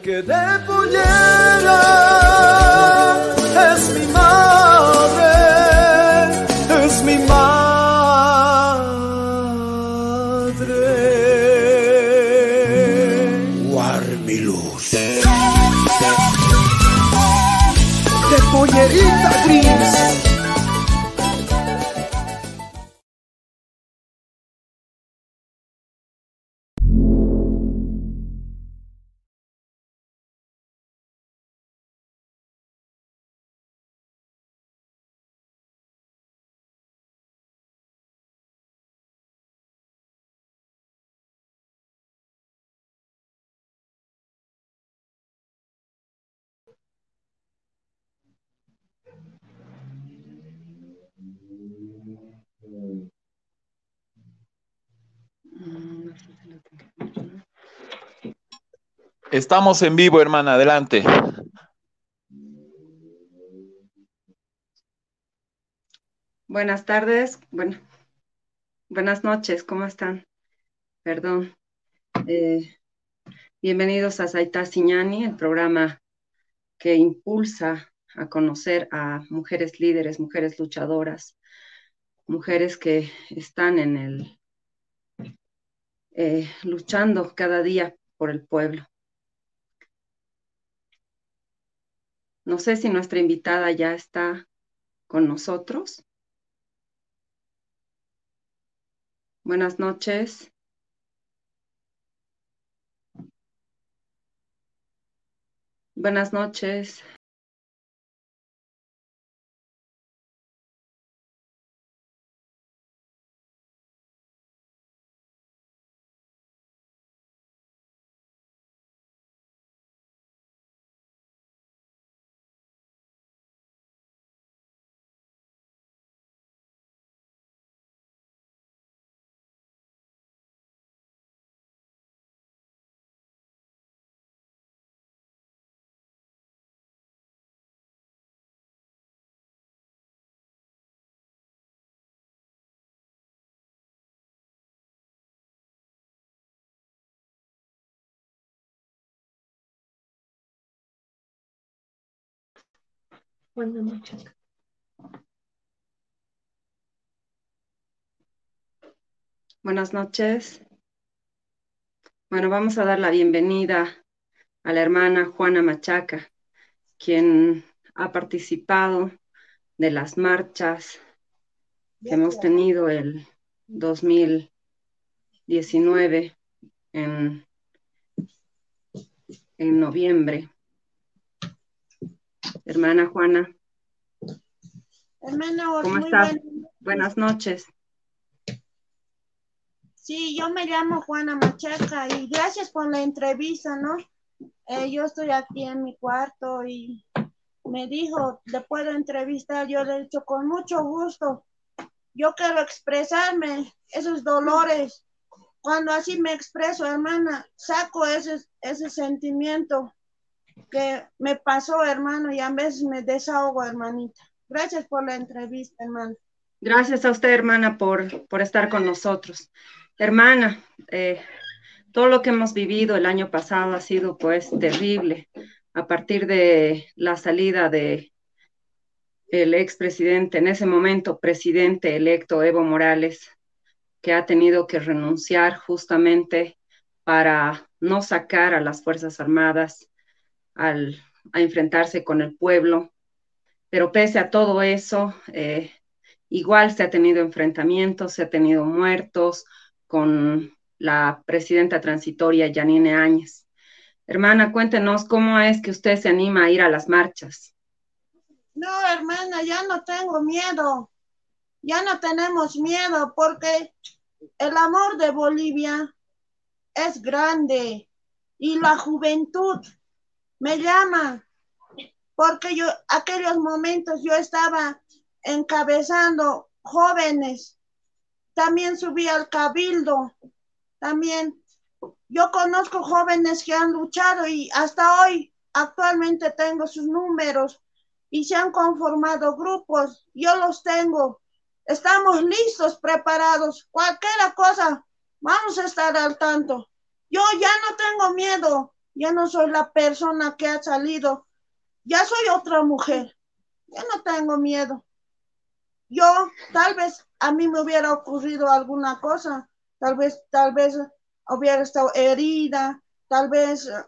porque de pollera Estamos en vivo, hermana, adelante. Buenas tardes, bueno, buenas noches, ¿cómo están? Perdón. Eh, bienvenidos a Saita Siñani, el programa que impulsa a conocer a mujeres líderes, mujeres luchadoras, mujeres que están en el eh, luchando cada día por el pueblo. No sé si nuestra invitada ya está con nosotros. Buenas noches. Buenas noches. Buenas noches. Buenas noches. Bueno, vamos a dar la bienvenida a la hermana Juana Machaca, quien ha participado de las marchas que hemos tenido el 2019 en, en noviembre. Hermana Juana, Hermana, ¿cómo muy estás? buen- Buenas noches. Sí, yo me llamo Juana Machaca y gracias por la entrevista, ¿no? Eh, yo estoy aquí en mi cuarto y me dijo, ¿le puedo entrevistar? Yo le he dicho, con mucho gusto. Yo quiero expresarme esos dolores. Cuando así me expreso, hermana, saco ese, ese sentimiento que me pasó, hermano, y a veces me desahogo, hermanita. Gracias por la entrevista, hermano. Gracias a usted, hermana, por, por estar con nosotros. Hermana, eh, todo lo que hemos vivido el año pasado ha sido pues terrible. A partir de la salida de el expresidente, en ese momento presidente electo Evo Morales, que ha tenido que renunciar justamente para no sacar a las Fuerzas Armadas a enfrentarse con el pueblo. Pero pese a todo eso, eh, igual se ha tenido enfrentamientos, se ha tenido muertos con la presidenta transitoria Yanine Áñez. Hermana, cuéntenos cómo es que usted se anima a ir a las marchas. No, hermana, ya no tengo miedo. Ya no tenemos miedo porque el amor de Bolivia es grande y la juventud me llama porque yo aquellos momentos yo estaba encabezando jóvenes. También subí al cabildo. También yo conozco jóvenes que han luchado y hasta hoy actualmente tengo sus números y se han conformado grupos. Yo los tengo. Estamos listos, preparados. Cualquier cosa, vamos a estar al tanto. Yo ya no tengo miedo. Ya no soy la persona que ha salido. Ya soy otra mujer. Ya no tengo miedo. Yo, tal vez a mí me hubiera ocurrido alguna cosa. Tal vez, tal vez hubiera estado herida, tal vez eh,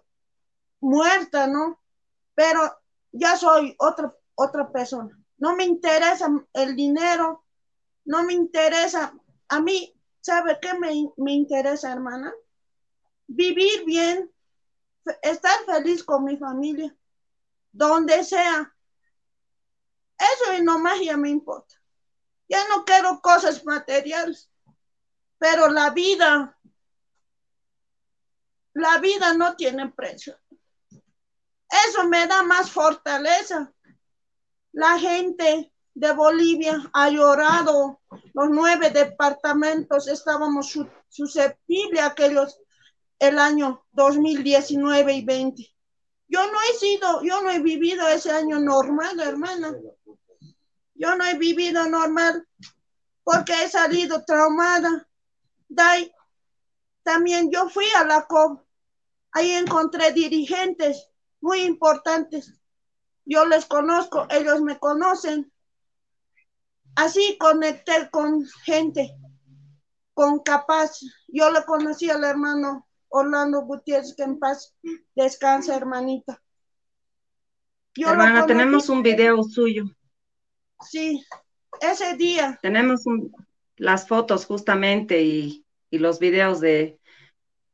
muerta, ¿no? Pero ya soy otra, otra persona. No me interesa el dinero, no me interesa. A mí, ¿sabe qué me, me interesa, hermana? Vivir bien, estar feliz con mi familia, donde sea. Eso y nomás ya me importa. Ya no quiero cosas materiales, pero la vida, la vida no tiene precio. Eso me da más fortaleza. La gente de Bolivia ha llorado. Los nueve departamentos estábamos susceptibles a aquellos el año 2019 y 20. Yo no he sido, yo no he vivido ese año normal, hermana. Yo no he vivido normal porque he salido traumada. También yo fui a la COP. Ahí encontré dirigentes muy importantes. Yo les conozco, ellos me conocen. Así conecté con gente, con capaz. Yo le conocí al hermano Orlando Gutiérrez, que en paz descansa, hermanita. Hermana, tenemos un video suyo. Sí, ese día. Tenemos las fotos justamente y, los videos de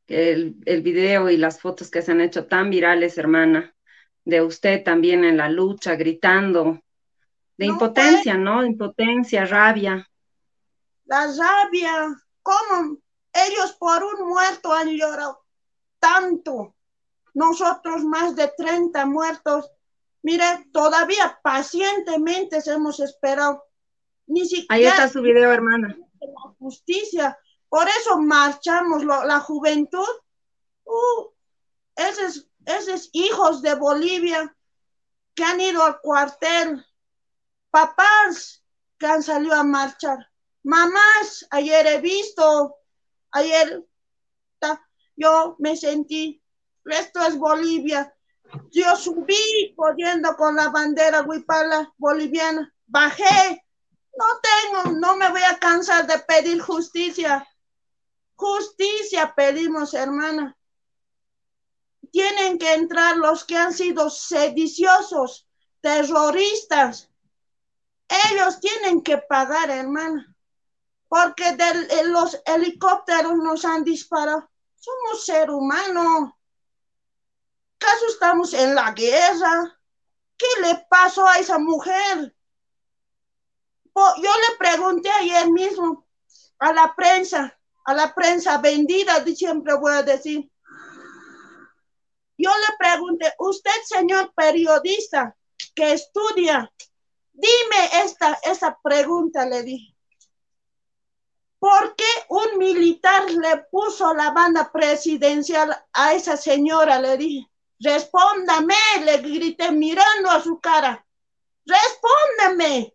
el, el, video y las fotos que se han hecho tan virales, hermana, de usted también en la lucha, gritando, de impotencia, pues. ¿no? Impotencia, rabia. La rabia, ¿cómo? Ellos por un muerto han llorado tanto. Nosotros más de 30 muertos Mire, todavía pacientemente hemos esperado. Ni siquiera Ahí está su video, hermana. La justicia. Por eso marchamos la juventud. Uh, esos, esos hijos de Bolivia que han ido al cuartel. Papás que han salido a marchar. Mamás, ayer he visto, ayer yo me sentí, esto es Bolivia, yo subí corriendo con la bandera huipala boliviana, bajé. No tengo, no me voy a cansar de pedir justicia. Justicia pedimos, hermana. Tienen que entrar los que han sido sediciosos, terroristas. Ellos tienen que pagar, hermana. Porque de los helicópteros nos han disparado. Somos ser humanos ¿Caso estamos en la guerra? ¿Qué le pasó a esa mujer? Yo le pregunté ayer mismo a la prensa, a la prensa vendida, siempre voy a decir. Yo le pregunté, usted, señor periodista que estudia, dime esta, esa pregunta, le dije. ¿Por qué un militar le puso la banda presidencial a esa señora? Le dije. Respóndame, le grité mirando a su cara. Respóndame.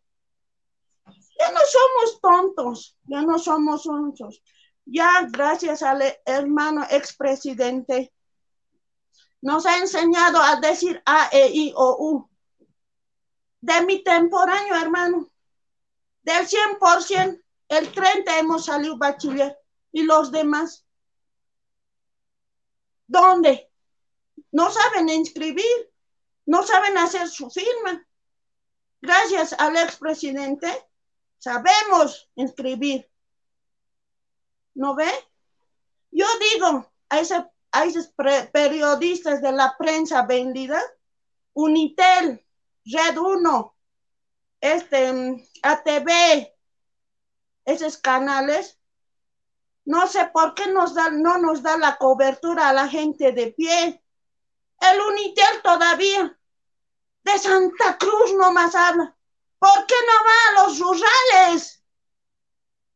Ya no somos tontos, ya no somos tontos. Ya gracias al hermano expresidente nos ha enseñado a decir A, E, I, O, U. De mi temporáneo, hermano, del 100%, el 30 hemos salido bachiller y los demás. ¿Dónde? no saben inscribir, no saben hacer su firma. Gracias al expresidente, sabemos inscribir. ¿No ve? Yo digo a, a esos periodistas de la prensa vendida, Unitel, Red 1, este, ATV, esos canales, no sé por qué nos da, no nos da la cobertura a la gente de pie el Unitel todavía. De Santa Cruz no más habla. ¿Por qué no va a los rurales?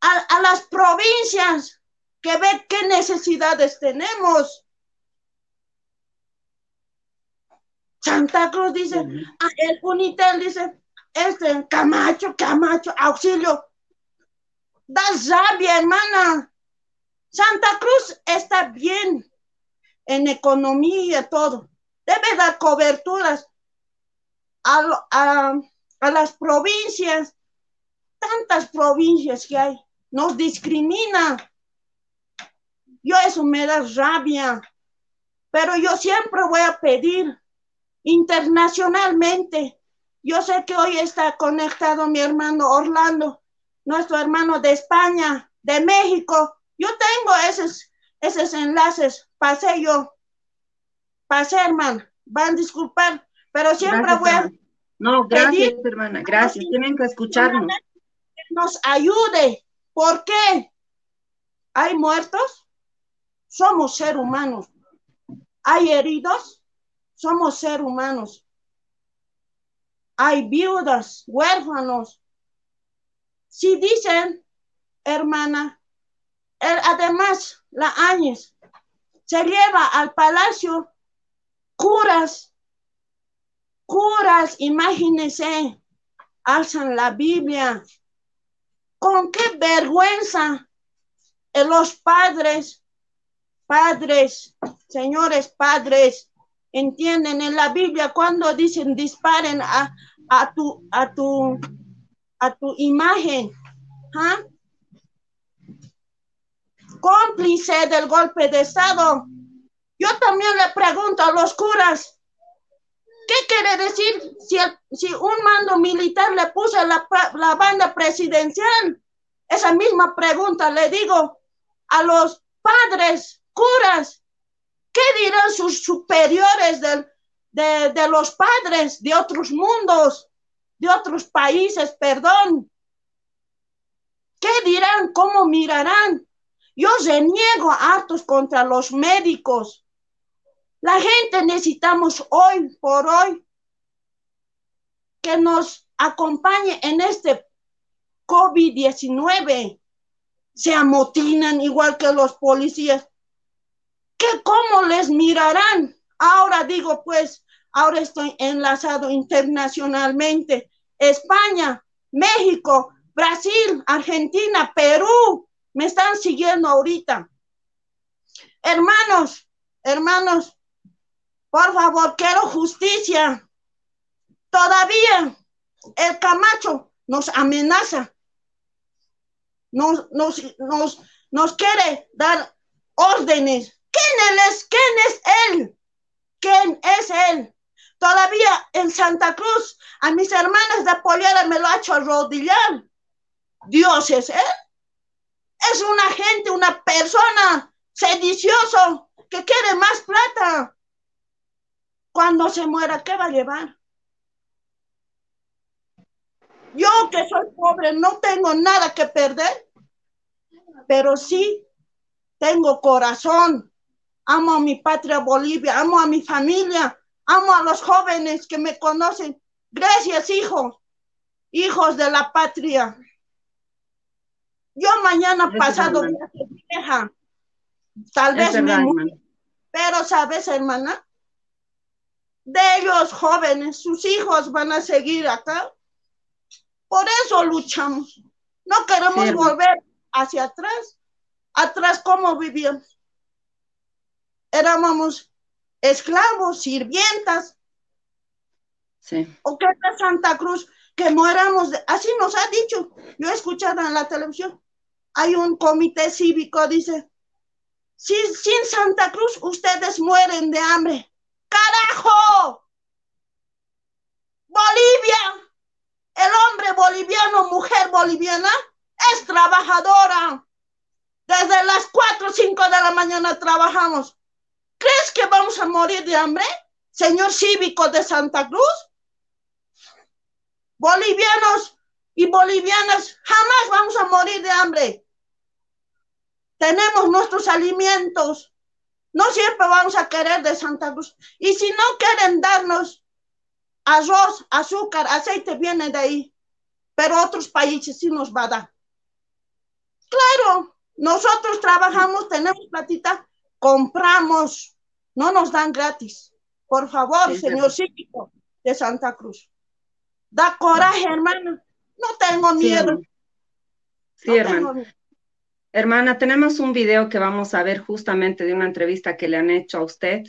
A, las provincias que ve qué necesidades tenemos. Santa Cruz dice, ah, el Unitel dice, este, Camacho, Camacho, auxilio. Da rabia, hermana. Santa Cruz está bien, en economía, todo. Debe dar coberturas a, a las provincias, tantas provincias que hay, nos discrimina. Yo eso me da rabia, pero yo siempre voy a pedir internacionalmente. Yo sé que hoy está conectado mi hermano Orlando, nuestro hermano de España, de México. Yo tengo esos, esos enlaces, pasé yo, pasé hermano, van a disculpar, pero siempre voy a... No, gracias hermana, gracias, tienen que escucharnos. Que nos ayude, ¿por qué? ¿Hay muertos? Somos seres humanos. ¿Hay heridos? Somos seres humanos. Hay viudas, huérfanos. Si dicen, hermana, además, la Áñez se lleva al palacio curas, curas, imagínense, alzan la Biblia. Con qué vergüenza los padres, padres, señores padres, entienden en la Biblia cuando dicen disparen a, a tu, a tu, a tu imagen. ¿ah? Cómplice del golpe de Estado. Yo también le pregunto a los curas, ¿qué quiere decir si, un mando militar le puso la, la banda presidencial? Esa misma pregunta le digo a los padres, curas, ¿qué dirán sus superiores de, de los padres de otros mundos, de otros países, perdón? ¿Qué dirán? ¿Cómo mirarán? Yo reniego actos contra los médicos. La gente necesitamos hoy por hoy que nos acompañe en este COVID-19. Se amotinan igual que los policías. ¿Qué cómo les mirarán? Ahora digo, pues, ahora estoy enlazado internacionalmente. España, México, Brasil, Argentina, Perú, me están siguiendo ahorita. Hermanos, hermanos, por favor, quiero justicia. Todavía el Camacho nos amenaza. Nos, nos, nos, nos quiere dar órdenes. ¿Quién es? ¿Quién es él? ¿Quién es él? Todavía en Santa Cruz, a mis hermanas de Poliera me lo ha hecho arrodillar. Dios es él. Es una gente, una persona sedicioso que quiere más plata. Cuando se muera, ¿qué va a llevar? Yo que soy pobre no tengo nada que perder, pero sí tengo corazón. Amo a mi patria Bolivia, amo a mi familia, amo a los jóvenes que me conocen. Gracias, hijos, hijos de la patria. Yo mañana pasado voy a ser vieja. Tal vez me muera. Pero, ¿sabes, hermana? De ellos jóvenes, sus hijos van a seguir acá. Por eso luchamos. No queremos volver hacia atrás. Atrás, ¿cómo vivíamos? Éramos esclavos, sirvientas. Sí. O que de Santa Cruz, que muéramos. Así nos ha dicho. Yo he escuchado en la televisión hay un comité cívico, dice, sin, sin Santa Cruz ustedes mueren de hambre. ¡Carajo! Bolivia, el hombre boliviano, mujer boliviana, es trabajadora. Desde las 4 o 5 de la mañana trabajamos. ¿Crees que vamos a morir de hambre, señor cívico de Santa Cruz? Bolivianos y bolivianas, jamás vamos a morir de hambre tenemos nuestros alimentos. No siempre vamos a querer de Santa Cruz. Y si no quieren darnos arroz, azúcar, aceite, viene de ahí. Pero otros países sí nos va a dar. Claro, nosotros trabajamos, tenemos platita, compramos, no nos dan gratis. Por favor, señor cívico de Santa Cruz. Da coraje, hermano. No tengo miedo. Sí, hermano. Hermana, tenemos un video que vamos a ver justamente de una entrevista que le han hecho a usted.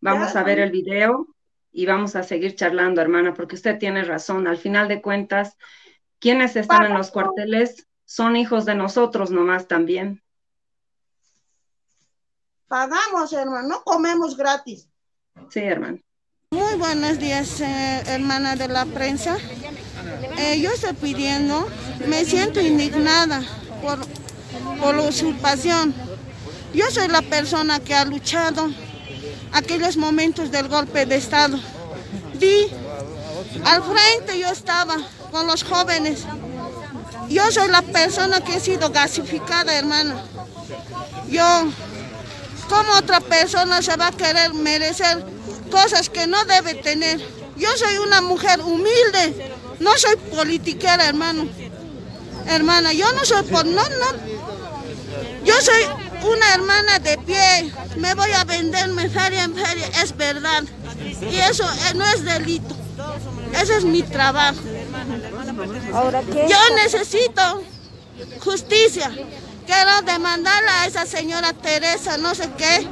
Vamos a ver el video y vamos a seguir charlando, hermana, porque usted tiene razón. Al final de cuentas, quienes están en los cuarteles son hijos de nosotros nomás también. Pagamos, hermano, no comemos gratis. Sí, hermano. Muy buenos días, eh, hermana de la prensa. Eh, yo estoy pidiendo, me siento indignada por, por la usurpación. Yo soy la persona que ha luchado aquellos momentos del golpe de Estado. Di, al frente yo estaba con los jóvenes. Yo soy la persona que he sido gasificada, hermano. Yo, como otra persona se va a querer merecer cosas que no debe tener? Yo soy una mujer humilde, no soy politiquera, hermano. Hermana, yo no soy por... No, no. Yo soy una hermana de pie, me voy a venderme feria en feria, es verdad. Y eso eh, no es delito. Ese es mi trabajo. Yo necesito justicia. Quiero demandarle a esa señora Teresa, no sé qué.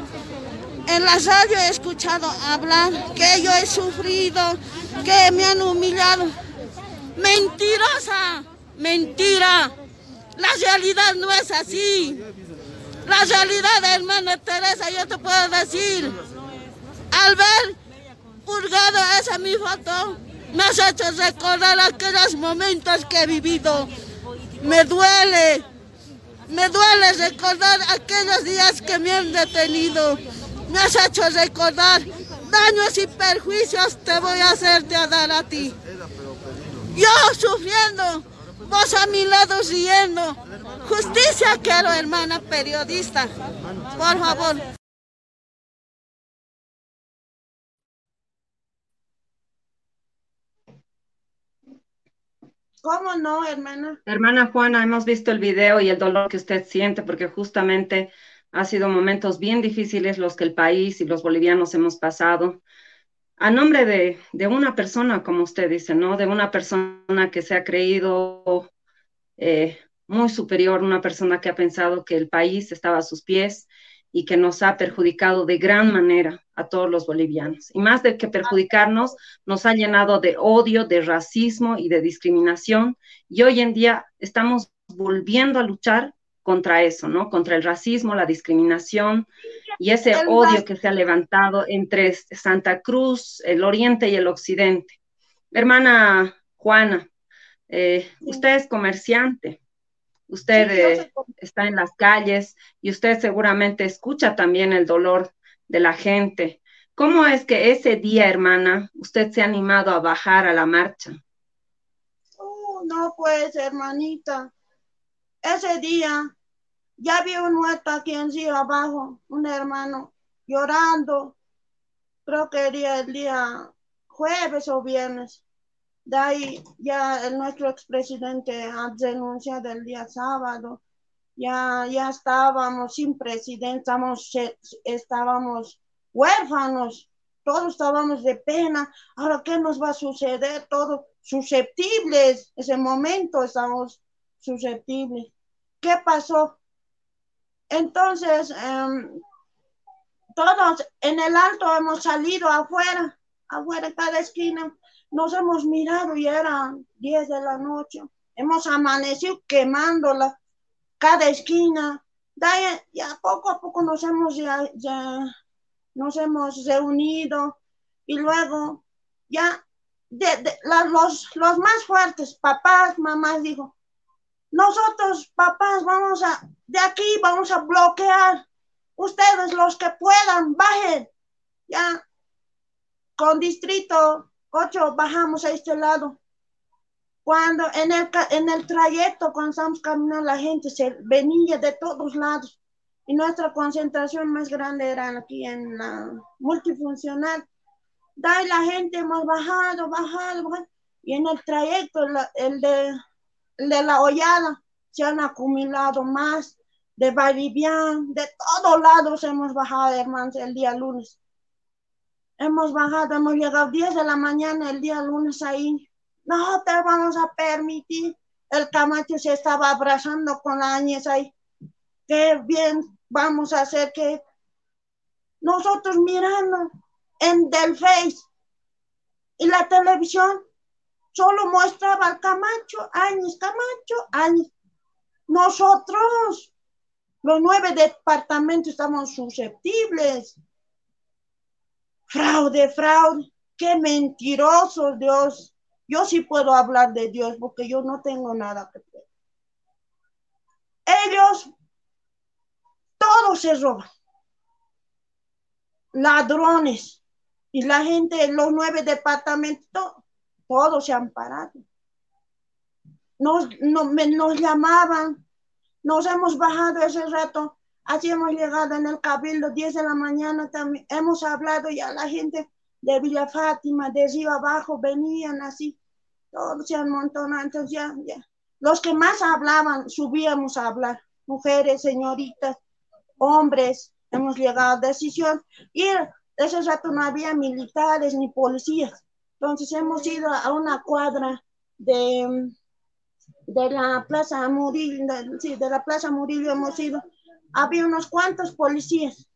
En la radio he escuchado hablar que yo he sufrido, que me han humillado. Mentirosa, mentira. La realidad no es así. La realidad, hermana Teresa, yo te puedo decir, al ver purgado esa mi foto, me has hecho recordar aquellos momentos que he vivido. Me duele, me duele recordar aquellos días que me han detenido. Me has hecho recordar daños y perjuicios te voy a hacerte a dar a ti. Yo sufriendo, vos a mi lado riendo. Justicia quiero, hermana periodista. Por favor. ¿Cómo no, hermana? Hermana Juana, hemos visto el video y el dolor que usted siente porque justamente ha sido momentos bien difíciles los que el país y los bolivianos hemos pasado. A nombre de, de una persona, como usted dice, ¿no? De una persona que se ha creído eh, muy superior, una persona que ha pensado que el país estaba a sus pies y que nos ha perjudicado de gran manera a todos los bolivianos. Y más de que perjudicarnos, nos ha llenado de odio, de racismo y de discriminación. Y hoy en día estamos volviendo a luchar contra eso, ¿no? Contra el racismo, la discriminación y ese odio que se ha levantado entre Santa Cruz, el oriente y el occidente. Hermana Juana, eh, usted es comerciante, usted eh, está en las calles y usted seguramente escucha también el dolor de la gente. ¿Cómo es que ese día, hermana, usted se ha animado a bajar a la marcha? Oh, no, pues, hermanita, ese día ya vi un muerto aquí en sí abajo, un hermano llorando. Creo que era el día jueves o viernes. De ahí ya nuestro expresidente ha denunciado el día sábado. Ya, ya estábamos sin presidente, estábamos, estábamos huérfanos, todos estábamos de pena. Ahora, ¿qué nos va a suceder? Todos susceptibles. Ese momento estamos susceptibles. ¿Qué pasó? Entonces, em, todos en el alto hemos salido afuera, afuera cada esquina nos hemos mirado y eran 10 de la noche. Hemos amanecido quemándola cada esquina. Ya, poco a poco nos hemos, ya, nos hemos reunido y luego ya los, los más fuertes, papás, mamás, dijo, nosotros, papás, vamos a, de aquí vamos a bloquear. Ustedes, los que puedan, bajen. Ya, con distrito Ocho, bajamos a este lado. Cuando en el, en el trayecto, cuando estamos caminando, la gente se venía de todos lados. Y nuestra concentración más grande era aquí en la multifuncional. Da la gente hemos bajado, bajado, bajado. Y en el trayecto, el, de, de la hollada, se han acumulado más de Bolivian, de todos lados hemos bajado, hermanos, el día lunes. Hemos bajado, hemos llegado 10 de la mañana el día lunes ahí. No te vamos a permitir. El Camacho se estaba abrazando con la Áñez ahí. qué bien vamos a hacer que nosotros mirando en del Face y la televisión solo mostraba al Camacho, años, Camacho, años. Nosotros, los nueve departamentos, estamos susceptibles. Fraude, fraude, qué mentiroso Dios. Yo sí puedo hablar de Dios porque yo no tengo nada que ver. Ellos, todos se roban. Ladrones. Y la gente, los nueve departamentos, todos se han parado. Nos, nos llamaban, nos hemos bajado ese rato, así hemos llegado en el cabildo, 10 de la mañana también, hemos hablado ya la gente de Villa Fátima, de Río Abajo, venían así, todos se montado, entonces ya, ya. Los que más hablaban, subíamos a hablar, mujeres, señoritas, hombres, hemos llegado a decisión. Y ese rato no había militares ni policías. Entonces hemos ido a una cuadra de, de la Plaza Murillo, sí, de la Plaza Murillo hemos ido. Había unos cuantos policías.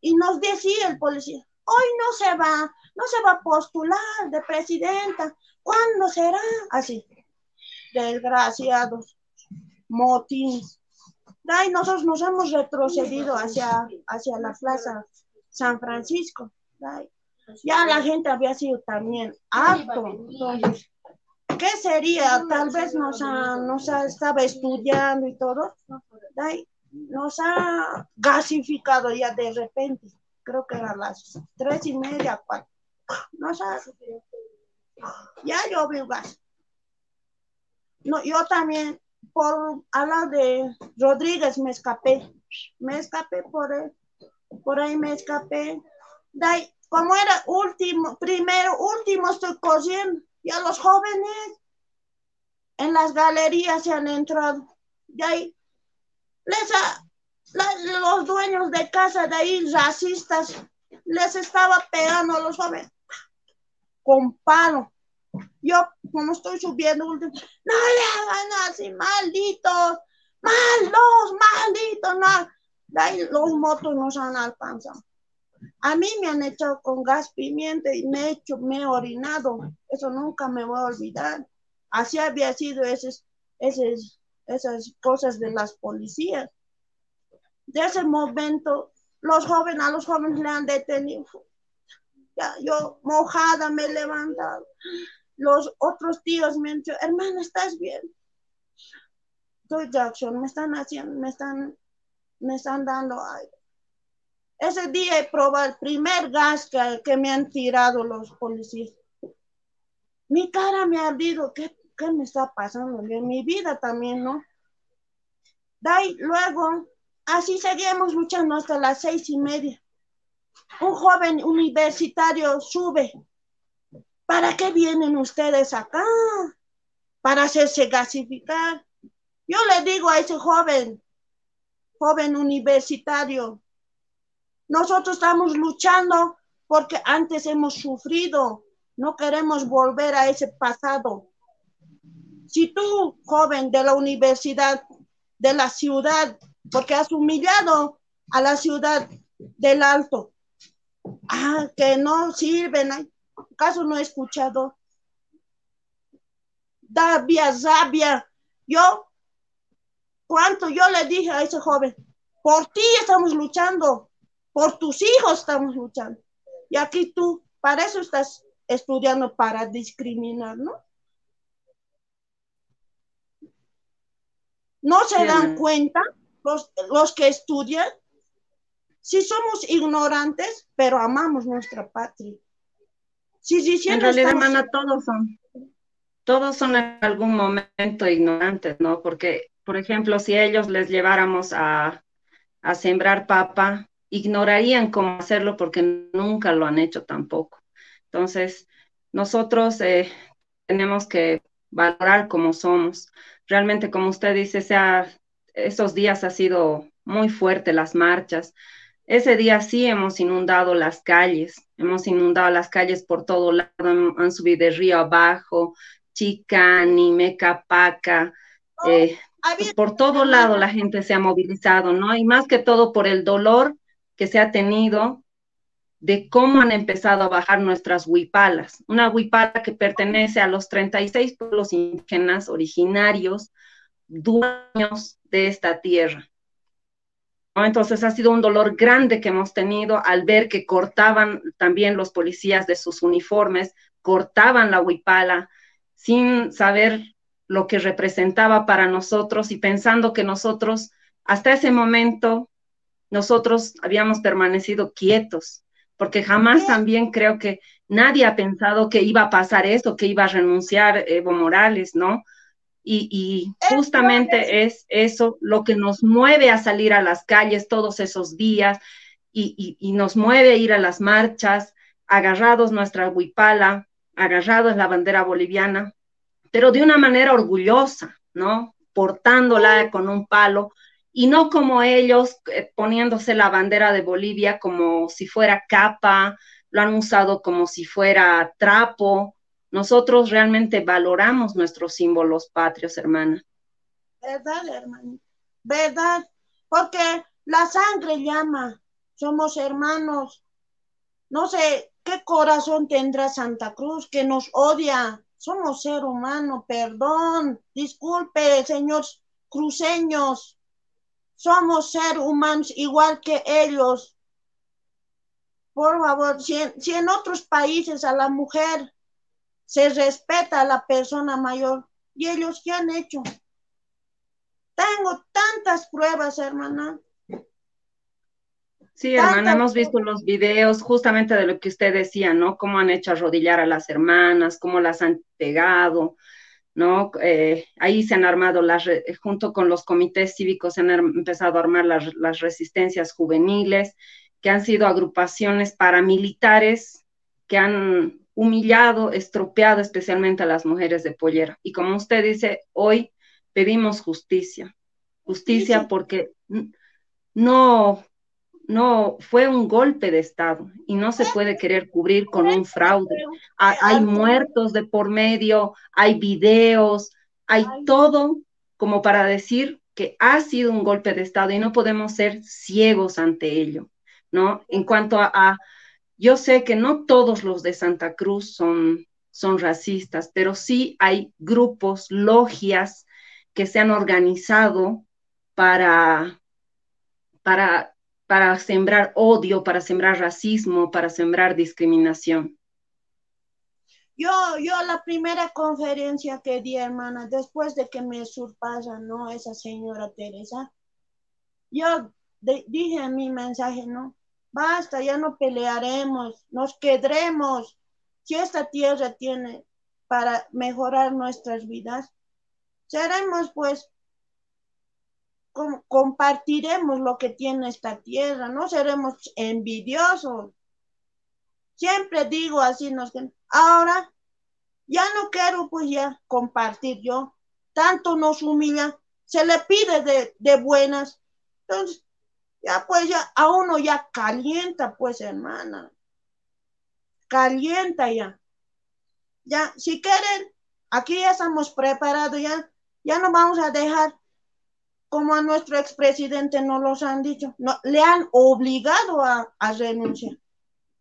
Y nos decía el policía, hoy no se va, no se va a postular de presidenta. ¿Cuándo será? Así. Desgraciados. Motines. Y nosotros nos hemos retrocedido hacia, hacia la plaza San Francisco. Ya la gente había sido también harto. ¿qué sería? Tal vez nos, nos estaba estudiando y todo. Nos ha gasificado ya de repente creo que era las tres y media, cuatro. No sé. Ya llovió gas. No, yo también, por hablar de Rodríguez, me escapé. Me escapé por. Por ahí me escapé. De como era último, primero, último, estoy cosiendo. Ya los jóvenes en las galerías se han entrado. De ahí les ha, los dueños de casa de ahí, racistas, les estaba pegando a los jóvenes con palo. Yo, como estoy subiendo, no le hagan así, malditos, malos, malditos, no. Ahí los motos nos han alcanzado. A mí me han echado con gas pimienta y me he hecho, me he orinado. Eso nunca me voy a olvidar. Así había sido esas, esas, esas cosas de las policías de ese momento, los jóvenes, a los jóvenes le han detenido. Yo mojada me he levantado. Los otros tíos me han dicho, hermana, ¿estás bien? Soy Jackson, me están haciendo, me están, me están dando aire. Ese día he probado el primer gas que, me han tirado los policías. Mi cara me ha ardido, ¿qué, qué me está pasando? En mi vida también, ¿no? De ahí, luego Así seguimos luchando hasta las seis y media. Un joven universitario sube. ¿Para qué vienen ustedes acá? Para hacerse gasificar. Yo le digo a ese joven, joven universitario, nosotros estamos luchando porque antes hemos sufrido. No queremos volver a ese pasado. Si tú, joven de la universidad, de la ciudad, porque has humillado a la ciudad del alto. Ah, que no sirven. ¿Acaso no he escuchado? Dabia, rabia. Yo, ¿cuánto yo le dije a ese joven? Por ti estamos luchando, por tus hijos estamos luchando. Y aquí tú, para eso estás estudiando, para discriminar, ¿no? No se dan cuenta los, que estudian, si somos ignorantes, pero amamos nuestra patria. Si, en realidad, hermana, todos son, todos son en algún momento ignorantes, ¿no? Porque, por ejemplo, si ellos les lleváramos a, a sembrar papa, ignorarían cómo hacerlo porque nunca lo han hecho tampoco. Entonces, nosotros eh, tenemos que valorar cómo somos. Realmente, como usted dice, sea esos días ha sido muy fuerte las marchas. Ese día sí hemos inundado las calles, hemos inundado las calles por todo lado, han, subido de río abajo, Chicani, Mecapaca, eh, por todo lado la gente se ha movilizado, ¿no? Y más que todo por el dolor que se ha tenido de cómo han empezado a bajar nuestras huipalas. Una huipala que pertenece a los 36 pueblos indígenas originarios, dueños de esta tierra. Entonces ha sido un dolor grande que hemos tenido al ver que cortaban también los policías de sus uniformes, cortaban la huipala sin saber lo que representaba para nosotros y pensando que nosotros, hasta ese momento, nosotros habíamos permanecido quietos, porque jamás también creo que nadie ha pensado que iba a pasar esto, que iba a renunciar Evo Morales, ¿no? Y, justamente es eso lo que nos mueve a salir a las calles todos esos días y, y nos mueve a ir a las marchas, agarrados nuestra huipala, agarrados la bandera boliviana, pero de una manera orgullosa, ¿no? Portándola con un palo, y no como ellos eh, poniéndose la bandera de Bolivia como si fuera capa, lo han usado como si fuera trapo. Nosotros realmente valoramos nuestros símbolos patrios, hermana. ¿Verdad, hermana? ¿Verdad? Porque la sangre llama, somos hermanos. No sé qué corazón tendrá Santa Cruz que nos odia. Somos ser humano, perdón, disculpe, señores cruceños somos seres humanos igual que ellos. Por favor, si en, otros países a la mujer se respeta a la persona mayor, ¿y ellos qué han hecho? Tengo tantas pruebas, hermana. Sí, hermana, hemos visto los videos justamente de lo que usted decía, ¿no? Cómo han hecho arrodillar a las hermanas, cómo las han pegado, ¿no? Eh, ahí se han armado, las, junto con los comités cívicos, se han empezado a armar las, las, resistencias juveniles, que han sido agrupaciones paramilitares que han humillado, estropeado especialmente a las mujeres de pollera. Y como usted dice, hoy pedimos justicia, justicia porque no, no fue un golpe de Estado y no se puede querer cubrir con un fraude. Hay, muertos de por medio, hay videos, hay todo como para decir que ha sido un golpe de Estado y no podemos ser ciegos ante ello, ¿no? En cuanto a, yo sé que no todos los de Santa Cruz son, son racistas, pero sí hay grupos, logias que se han organizado para, para para sembrar odio, para sembrar racismo, para sembrar discriminación. Yo, yo la primera conferencia que di, hermana, después de que me surpasa, ¿no? Esa señora Teresa, yo dije en mi mensaje, ¿no? Basta, ya no pelearemos, nos quedremos. Si esta tierra tiene para mejorar nuestras vidas, seremos pues compartiremos lo que tiene esta tierra, no seremos envidiosos. Siempre digo así, nos, ahora ya no quiero pues ya compartir yo, tanto nos humilla, se le pide de, de buenas, entonces ya pues ya a uno ya calienta pues hermana, calienta ya. Ya, si quieren, aquí ya estamos preparados, ya, ya no vamos a dejar como a nuestro expresidente no los han dicho, no, le han obligado a, renunciar.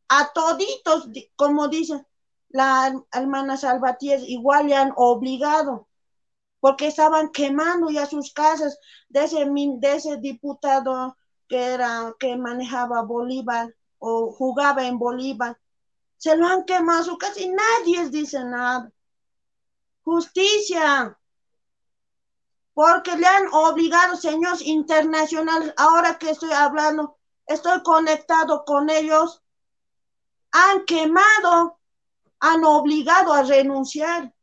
A toditos, como dice la hermana Salvatierra, igual le han obligado, porque estaban quemando ya sus casas de ese, de ese diputado que, era, que manejaba Bolívar o jugaba en Bolívar. Se lo han quemado su casa y nadie dice nada. Justicia, porque le han obligado señores internacionales, ahora que estoy hablando, estoy conectado con ellos, han quemado, han obligado a renunciar.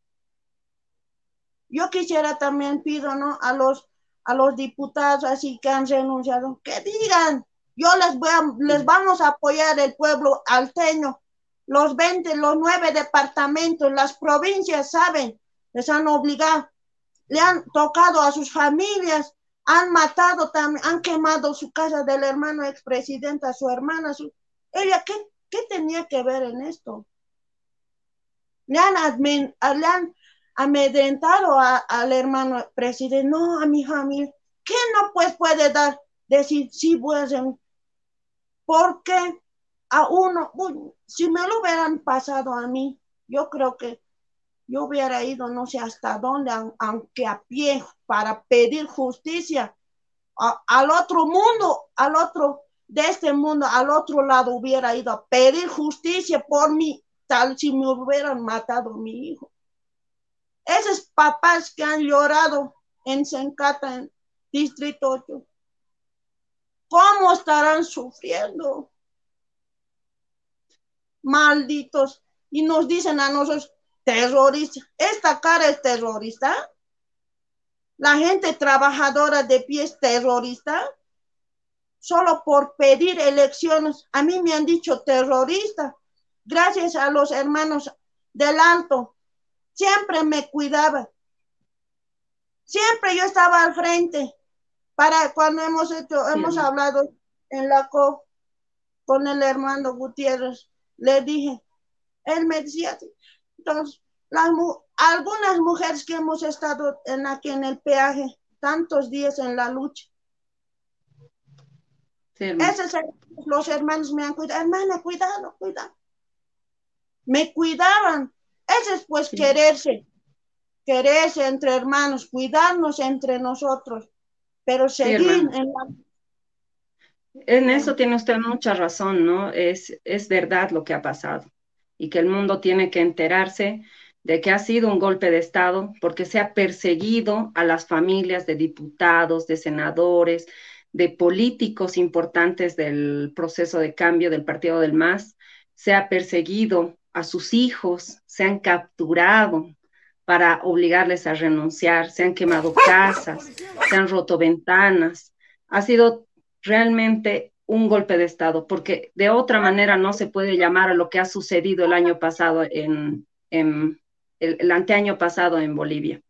Yo quisiera también pido, ¿no? A los, a los diputados así que han renunciado, que digan, yo les voy a, les vamos a apoyar el pueblo alteño, los 20, los nueve departamentos, las provincias, ¿saben? Les han obligado le han tocado a sus familias, han matado han quemado su casa del hermano expresidente, a su hermana, ella, ¿qué, ¿qué tenía que ver en esto? Le han, han amedrentado al hermano presidente, no, a mi familia. ¿Qué no pues puede dar? Decir, sí, pues, porque a uno, si me lo hubieran pasado a mí, yo creo que yo hubiera ido no sé hasta dónde, aunque a pie, para pedir justicia al otro mundo, al otro de este mundo, al otro lado hubiera ido a pedir justicia por mí, tal si me hubieran matado a mi hijo. Esos papás que han llorado en Sencata, en Distrito 8, ¿cómo estarán sufriendo? Malditos. Y nos dicen a nosotros, terroristas. ¿Esta cara es terrorista? ¿La gente trabajadora de pie es terrorista? Solo por pedir elecciones. A mí me han dicho terrorista. Gracias a los hermanos del Alto siempre me cuidaba. Siempre yo estaba al frente. Para cuando hemos hecho, hemos hablado en la co con el hermano Gutiérrez, le dije, él me decía, entonces, algunas mujeres que hemos estado en aquí en el peaje, tantos días en la lucha. Esos, los hermanos me han cuidado, hermana, cuidado, cuidado. Me cuidaban. Ese es pues quererse, quererse entre hermanos, cuidarnos entre nosotros, pero seguir en la... En eso tiene usted mucha razón, ¿no? Es, es verdad lo que ha pasado y que el mundo tiene que enterarse de que ha sido un golpe de Estado porque se ha perseguido a las familias de diputados, de senadores, de políticos importantes del proceso de cambio del partido del MAS, se ha perseguido a sus hijos, se han capturado para obligarles a renunciar, se han quemado casas, se han roto ventanas. Ha sido realmente un golpe de Estado, porque de otra manera no se puede llamar a lo que ha sucedido el año pasado en, el, el anteaño pasado en Bolivia,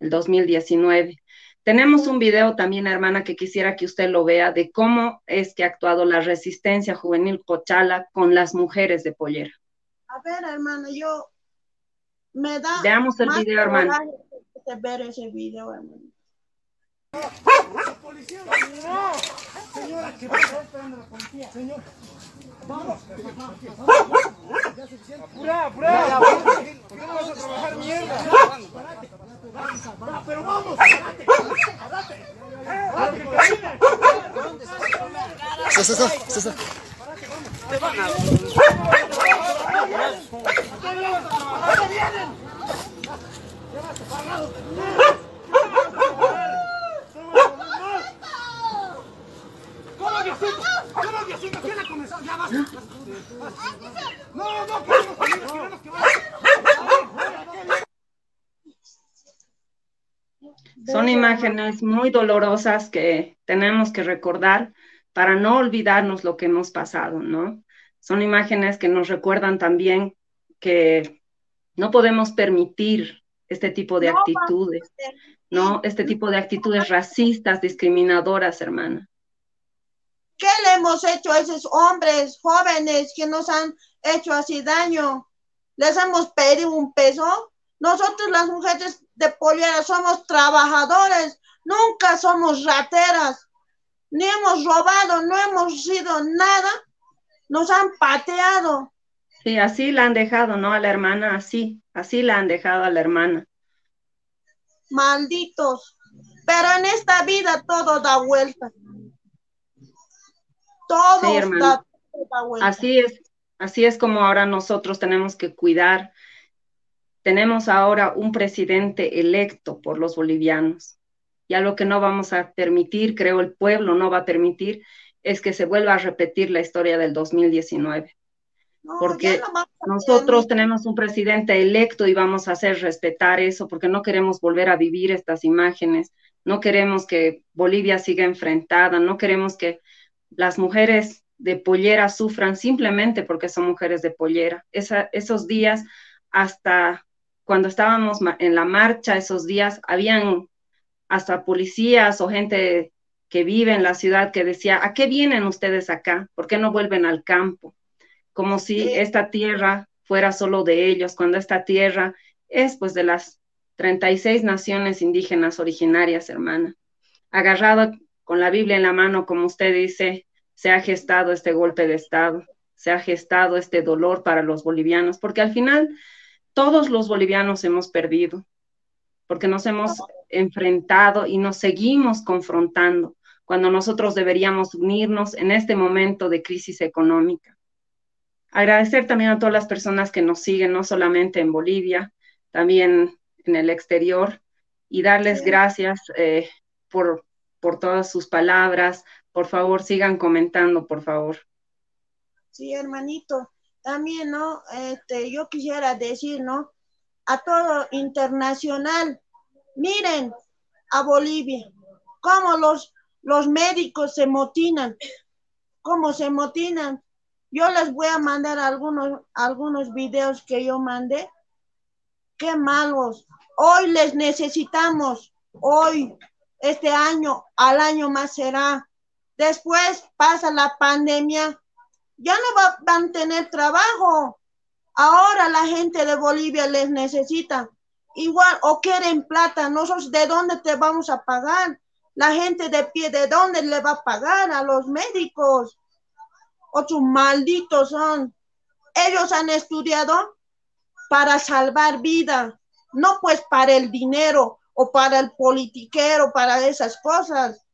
el 2019. Tenemos un video también, hermana, que quisiera que usted lo vea de cómo es que ha actuado la resistencia juvenil Cochala con las mujeres de Pollera. A ver, hermano, yo me da. Veamos el video, hermano. ver ese video, hermano. policía! ¡No! Señora, ¿qué pasa? esperando la policía. Señor. Vamos. Ya suficiente. ¡Apura, apura! ¿Por qué no vas a trabajar mierda? ¡Pero vamos! César, César. Te van a... Son imágenes muy dolorosas que tenemos que recordar para no olvidarnos lo que hemos pasado, ¿no? Son imágenes que nos recuerdan también que no podemos permitir este tipo de actitudes, ¿no? Este tipo de actitudes racistas, discriminadoras, hermana. ¿Qué le hemos hecho a esos hombres jóvenes que nos han hecho así daño? ¿Les hemos pedido un peso? Nosotros las mujeres de pollera somos trabajadores, nunca somos rateras, ni hemos robado, no hemos sido nada, nos han pateado. Sí, así la han dejado, ¿no? A la hermana, así, así la han dejado a la hermana. Malditos. Pero en esta vida todo da vuelta. Todo vuelta. Así es, así es como ahora nosotros tenemos que cuidar. Tenemos ahora un presidente electo por los bolivianos. Ya lo que no vamos a permitir, creo el pueblo no va a permitir, es que se vuelva a repetir la historia del 2019 porque nosotros tenemos un presidente electo y vamos a hacer respetar eso, porque no queremos volver a vivir estas imágenes, no queremos que Bolivia siga enfrentada, no queremos que las mujeres de pollera sufran simplemente porque son mujeres de pollera. esos días, hasta cuando estábamos en la marcha, esos días, habían hasta policías o gente que vive en la ciudad que decía, ¿a qué vienen ustedes acá? ¿Por qué no vuelven al campo? como si esta tierra fuera solo de ellos, cuando esta tierra es pues de las 36 naciones indígenas originarias, hermana. Agarrado con la Biblia en la mano, como usted dice, se ha gestado este golpe de Estado, se ha gestado este dolor para los bolivianos, porque al final todos los bolivianos hemos perdido, porque nos hemos enfrentado y nos seguimos confrontando cuando nosotros deberíamos unirnos en este momento de crisis económica. Agradecer también a todas las personas que nos siguen, no solamente en Bolivia, también en el exterior, y darles gracias eh, por, por todas sus palabras. Por favor, sigan comentando, por favor. Sí, hermanito. También, ¿no? Este, yo quisiera decir, ¿no? A todo internacional, miren a Bolivia, cómo los, los médicos se motinan, cómo se motinan. Yo les voy a mandar algunos, algunos videos que yo mandé. Qué malos. Hoy les necesitamos, hoy, este año, al año más será. Después pasa la pandemia, ya no van a tener trabajo. Ahora la gente de Bolivia les necesita. Igual, o quieren plata, nosotros de dónde te vamos a pagar. La gente de pie, ¿de dónde le va a pagar a los médicos? Otros malditos son. Ellos han estudiado para salvar vida, no pues para el dinero o para el politiquero, para esas cosas.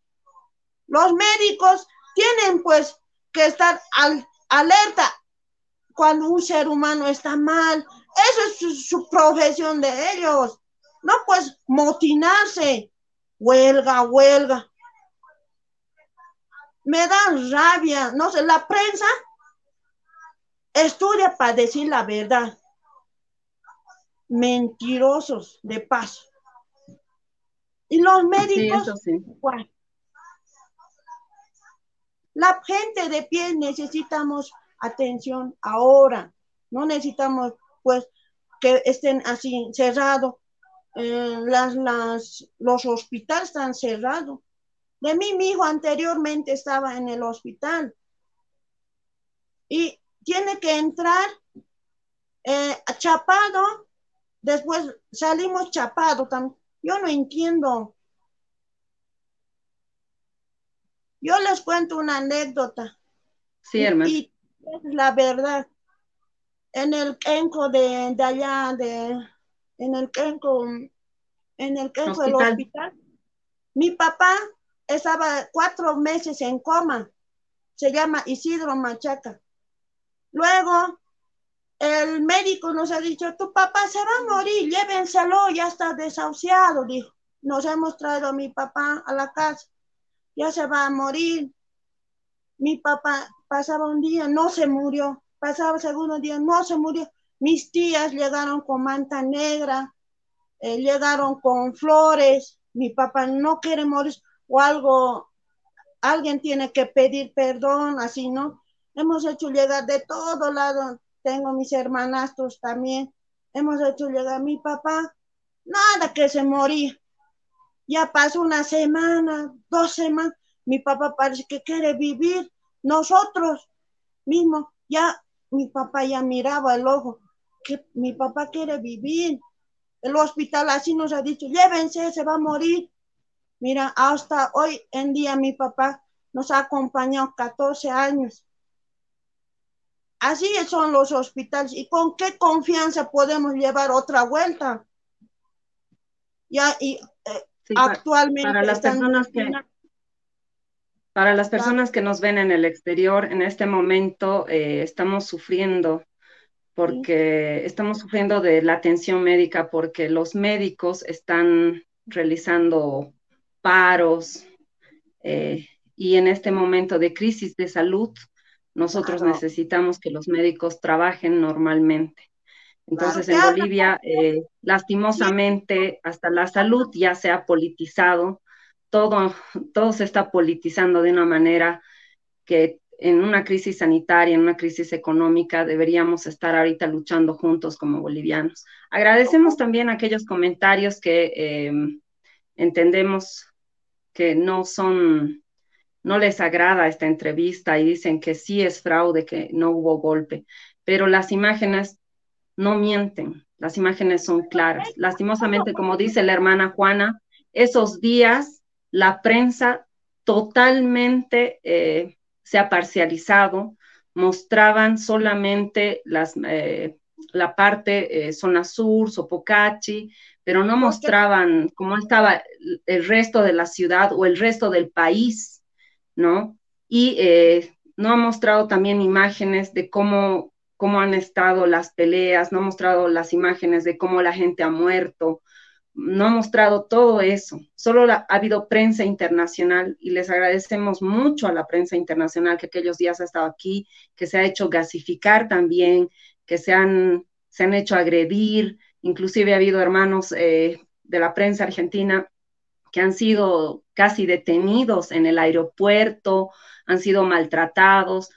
Los médicos tienen pues que estar al, alerta cuando un ser humano está mal. Eso es su, profesión de ellos. No pues motinarse, huelga, huelga. Me da rabia, no sé, la prensa estudia para decir la verdad. Mentirosos de paso. Y los médicos, la gente de pie necesitamos atención ahora. No necesitamos, pues, que estén así cerrados. Eh, las, las, los hospitales están cerrados. De mí, mi hijo anteriormente estaba en el hospital y tiene que entrar eh, chapado, después salimos chapado. Yo no entiendo Yo les cuento una anécdota. Sí, hermano. Y es la verdad. En el Kenco de, allá, de, en el Kenco, en el del hospital, mi papá estaba cuatro meses en coma. Se llama Isidro Machaca. Luego, el médico nos ha dicho, tu papá se va a morir, llévenselo, ya está desahuciado, dijo. Nos hemos traído a mi papá a la casa ya se va a morir. Mi papá pasaba un día, no se murió. Pasaba el segundo día, no se murió. Mis tías llegaron con manta negra, eh, llegaron con flores. Mi papá no quiere morir o algo, alguien tiene que pedir perdón, así, ¿no? Hemos hecho llegar de todo lado. Tengo mis hermanastros también. Hemos hecho llegar a mi papá. Nada que se moría. Ya pasó una semana, dos semanas, mi papá parece que quiere vivir. Nosotros mismos, ya mi papá ya miraba el ojo, que mi papá quiere vivir. El hospital así nos ha dicho, llévense, se va a morir. Mira, hasta hoy en día mi papá nos ha acompañado 14 años. Así son los hospitales. ¿Y con qué confianza podemos llevar otra vuelta? Ya, y actualmente para las personas que para las personas que nos ven en el exterior en este momento eh, estamos sufriendo porque estamos sufriendo de la atención médica porque los médicos están realizando paros eh, y en este momento de crisis de salud nosotros necesitamos que los médicos trabajen normalmente. Entonces, en Bolivia, eh, lastimosamente, hasta la salud ya se ha politizado, todo, todo se está politizando de una manera que en una crisis sanitaria, en una crisis económica, deberíamos estar ahorita luchando juntos como bolivianos. Agradecemos también aquellos comentarios que em, entendemos que no son, no les agrada esta entrevista y dicen que sí es fraude, que no hubo golpe, pero las imágenes no mienten, las imágenes son claras. Lastimosamente, como dice la hermana Juana, esos días la prensa totalmente eh, se ha parcializado, mostraban solamente las, eh, la parte eh, zona sur, Sopocachi, pero no mostraban cómo estaba el resto de la ciudad o el resto del país, ¿no? Y no ha mostrado también imágenes de cómo, cómo han estado las peleas, no ha mostrado las imágenes de cómo la gente ha muerto, no ha mostrado todo eso. Solo ha habido prensa internacional y les agradecemos mucho a la prensa internacional que aquellos días ha estado aquí, que se ha hecho gasificar también, que se han, se han hecho agredir. Inclusive ha habido hermanos eh, de la prensa argentina que han sido casi detenidos en el aeropuerto, han sido maltratados.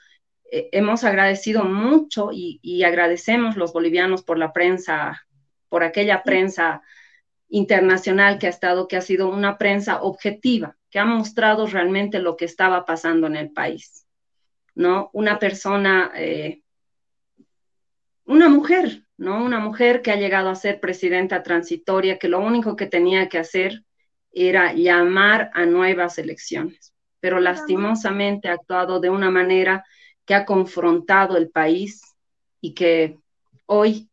Eh, hemos agradecido mucho y, y, agradecemos los bolivianos por la prensa, por aquella prensa internacional que ha estado, que ha sido una prensa objetiva, que ha mostrado realmente lo que estaba pasando en el país, ¿no? Una persona, eh, una mujer, ¿no? Una mujer que ha llegado a ser presidenta transitoria, que lo único que tenía que hacer era llamar a nuevas elecciones, pero lastimosamente ha actuado de una manera que ha confrontado el país y que hoy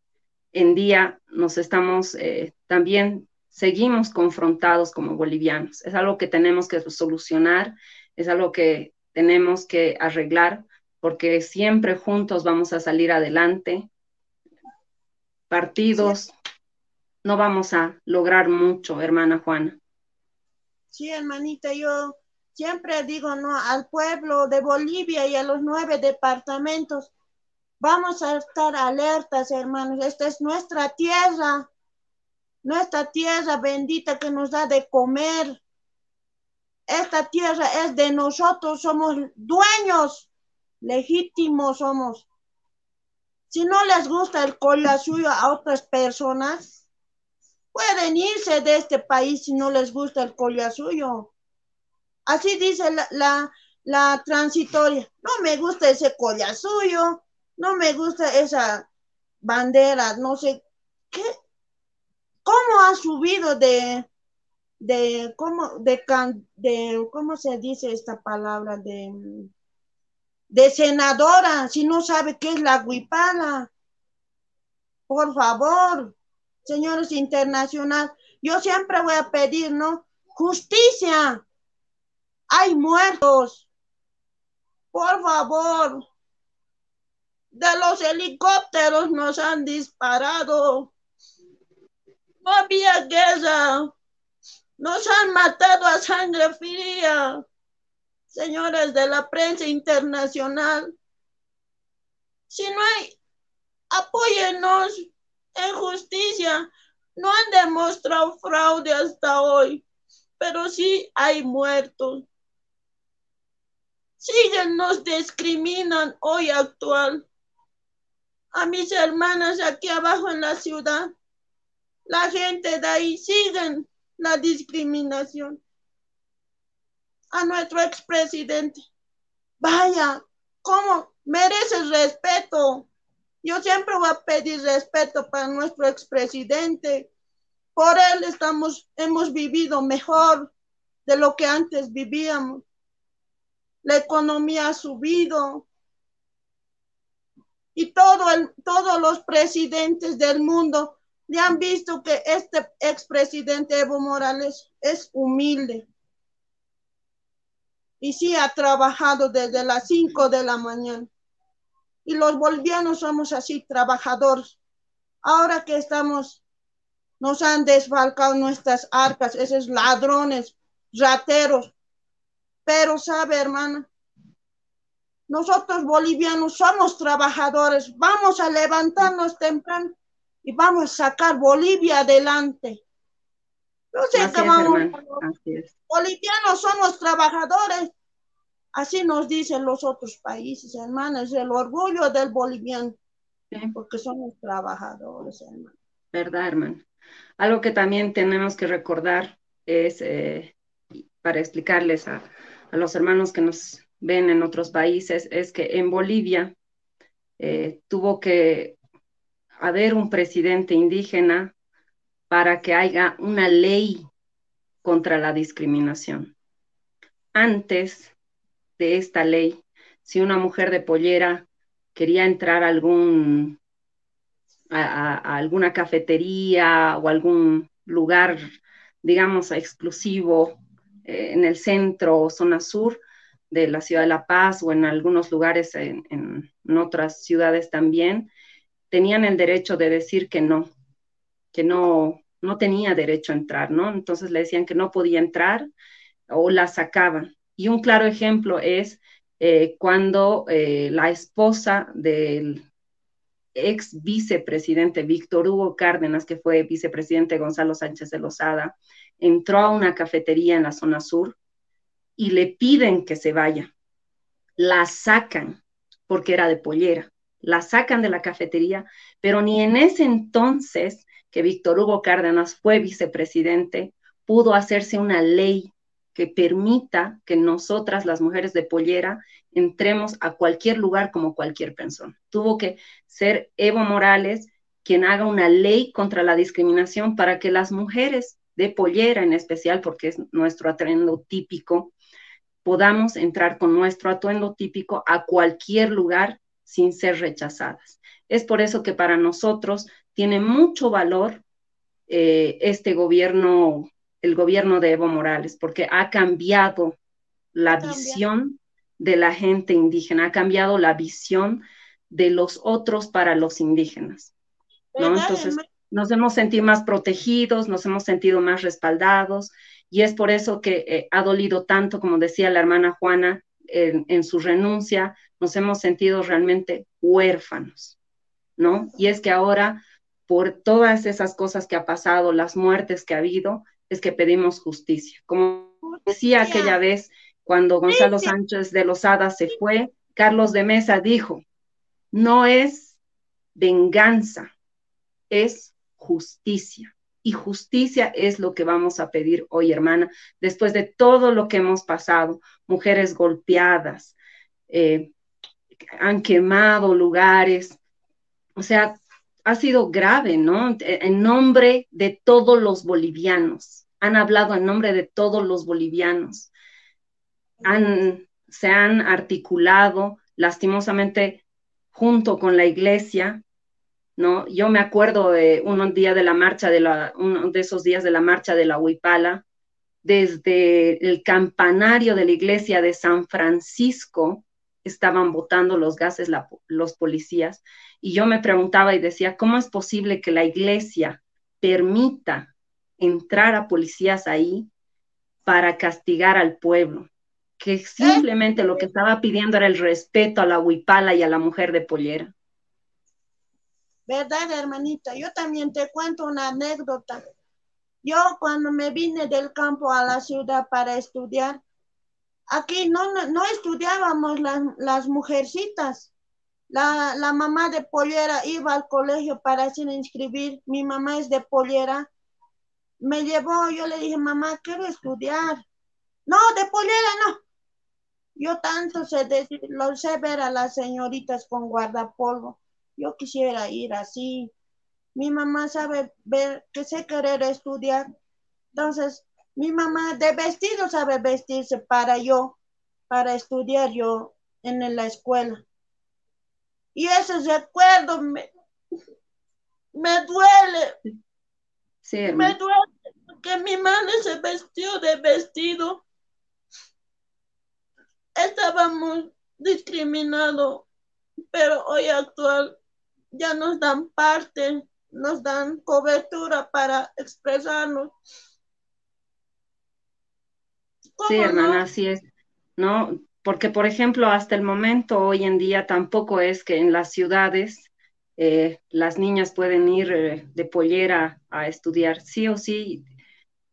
en día nos estamos eh, también, seguimos confrontados como bolivianos. Es algo que tenemos que solucionar, es algo que tenemos que arreglar, porque siempre juntos vamos a salir adelante. Partidos, no vamos a lograr mucho, hermana Juana. Sí, hermanita, yo siempre digo, ¿no? Al pueblo de Bolivia y a los nueve departamentos, Vamos a estar alertas, hermanos. Esta es nuestra tierra, nuestra tierra bendita que nos da de comer. Esta tierra es de nosotros, somos dueños legítimos somos. Si no les gusta el cola suyo a otras personas, pueden irse de este país si no les gusta el cola suyo. Así dice la, la, la transitoria. No me gusta ese colla suyo no me gusta esa bandera, no sé qué, cómo ha subido de, de, cómo, de, de, ¿cómo se dice esta palabra? De, de senadora, si no sabe qué es la guipala. Por favor, señores internacionales, yo siempre voy a pedir, ¿no? Justicia. Hay muertos. Por favor, de los helicópteros nos han disparado. No había guerra. Nos han matado a sangre fría. Señores de la prensa internacional, si no hay, apóyennos en justicia. No han demostrado fraude hasta hoy, pero sí hay muertos. Siguen, nos discriminan hoy actual a mis hermanas aquí abajo en la ciudad. La gente de ahí siguen la discriminación. A nuestro expresidente. Vaya, ¿cómo merece respeto? Yo siempre voy a pedir respeto para nuestro expresidente. Por él estamos, hemos vivido mejor de lo que antes vivíamos. La economía ha subido, y todo todos los presidentes del mundo le han visto que este expresidente Evo Morales es humilde. Y sí ha trabajado desde las 5 de la mañana. Y los bolivianos somos así, trabajadores. Ahora que estamos, nos han desfalcado nuestras arcas, esos ladrones, rateros. Pero sabe, hermana, nosotros bolivianos somos trabajadores, vamos a levantarnos temprano y vamos a sacar Bolivia adelante. No sé qué vamos Bolivianos somos trabajadores. Así nos dicen los otros países, hermanos, el orgullo del boliviano, porque somos trabajadores, hermano. Verdad, hermano. Algo que también tenemos que recordar es, eh, para explicarles a, a los hermanos que nos ven en otros países es que en Bolivia eh, tuvo que haber un presidente indígena para que haya una ley contra la discriminación. Antes de esta ley, si una mujer de pollera quería entrar a, algún, a, alguna cafetería o algún lugar, digamos, exclusivo en el centro o zona sur de la ciudad de La Paz o en algunos lugares en, en otras ciudades también, tenían el derecho de decir que no, que no, no tenía derecho a entrar, ¿no? Entonces le decían que no podía entrar o la sacaban. Y un claro ejemplo es eh, cuando eh, la esposa del ex vicepresidente Víctor Hugo Cárdenas, que fue vicepresidente Gonzalo Sánchez de Lozada, entró a una cafetería en la zona sur y le piden que se vaya. La sacan porque era de pollera. La sacan de la cafetería, pero ni en ese entonces que Víctor Hugo Cárdenas fue vicepresidente, pudo hacerse una ley que permita que nosotras, las mujeres de pollera, entremos a cualquier lugar como cualquier persona. Tuvo que ser Evo Morales quien haga una ley contra la discriminación para que las mujeres de pollera en especial, porque es nuestro atuendo típico, podamos entrar con nuestro atuendo típico a cualquier lugar sin ser rechazadas. Es por eso que para nosotros tiene mucho valor eh, este gobierno, el gobierno de Evo Morales, porque ha cambiado la visión de la gente indígena, ha cambiado la visión de los otros para los indígenas. ¿no? Entonces, nos hemos sentido más protegidos, nos hemos sentido más respaldados, y es por eso que eh, ha dolido tanto, como decía la hermana Juana, en, su renuncia, nos hemos sentido realmente huérfanos, ¿no? Y es que ahora por todas esas cosas que ha pasado, las muertes que ha habido, es que pedimos justicia. Como decía aquella vez cuando Gonzalo Sánchez de Lozada se fue, Carlos de Mesa dijo, no es venganza, es justicia. Y justicia es lo que vamos a pedir hoy, hermana, después de todo lo que hemos pasado, mujeres golpeadas, eh, han quemado lugares, o sea, ha sido grave, ¿no? En nombre de todos los bolivianos. Han hablado en nombre de todos los bolivianos. Han, se han articulado lastimosamente junto con la iglesia, ¿no? Yo me acuerdo de un día de la marcha, de la, uno de esos días de la marcha de la Huipala, desde el campanario de la iglesia de San Francisco, estaban botando los gases los policías. Y yo me preguntaba y decía, ¿cómo es posible que la iglesia permita entrar a policías ahí para castigar al pueblo? Que simplemente lo que estaba pidiendo era el respeto a la huipala y a la mujer de pollera. ¿Verdad, hermanita? Yo también te cuento una anécdota. Yo cuando me vine del campo a la ciudad para estudiar, aquí no, no, estudiábamos las, las mujercitas. La, la, mamá de Pollera iba al colegio para hacer inscribir. Mi mamá es de Pollera. Me llevó, yo le dije, mamá, quiero estudiar. No, de Pollera no. Yo tanto sé decir, lo sé ver a las señoritas con guardapolvo. Yo quisiera ir así. Mi mamá sabe ver que sé querer estudiar. Entonces, mi mamá de vestido sabe vestirse para yo, para estudiar yo en la escuela. Y ese recuerdo me, me duele. me duele que mi madre se vestió de vestido. Estábamos discriminados, pero hoy actual ya nos dan parte, nos dan cobertura para expresarnos Sí, hermana, así es, ¿no? Porque, por ejemplo, hasta el momento, hoy en día, tampoco es que en las ciudades eh, las niñas pueden ir eh, de pollera a estudiar. Sí o sí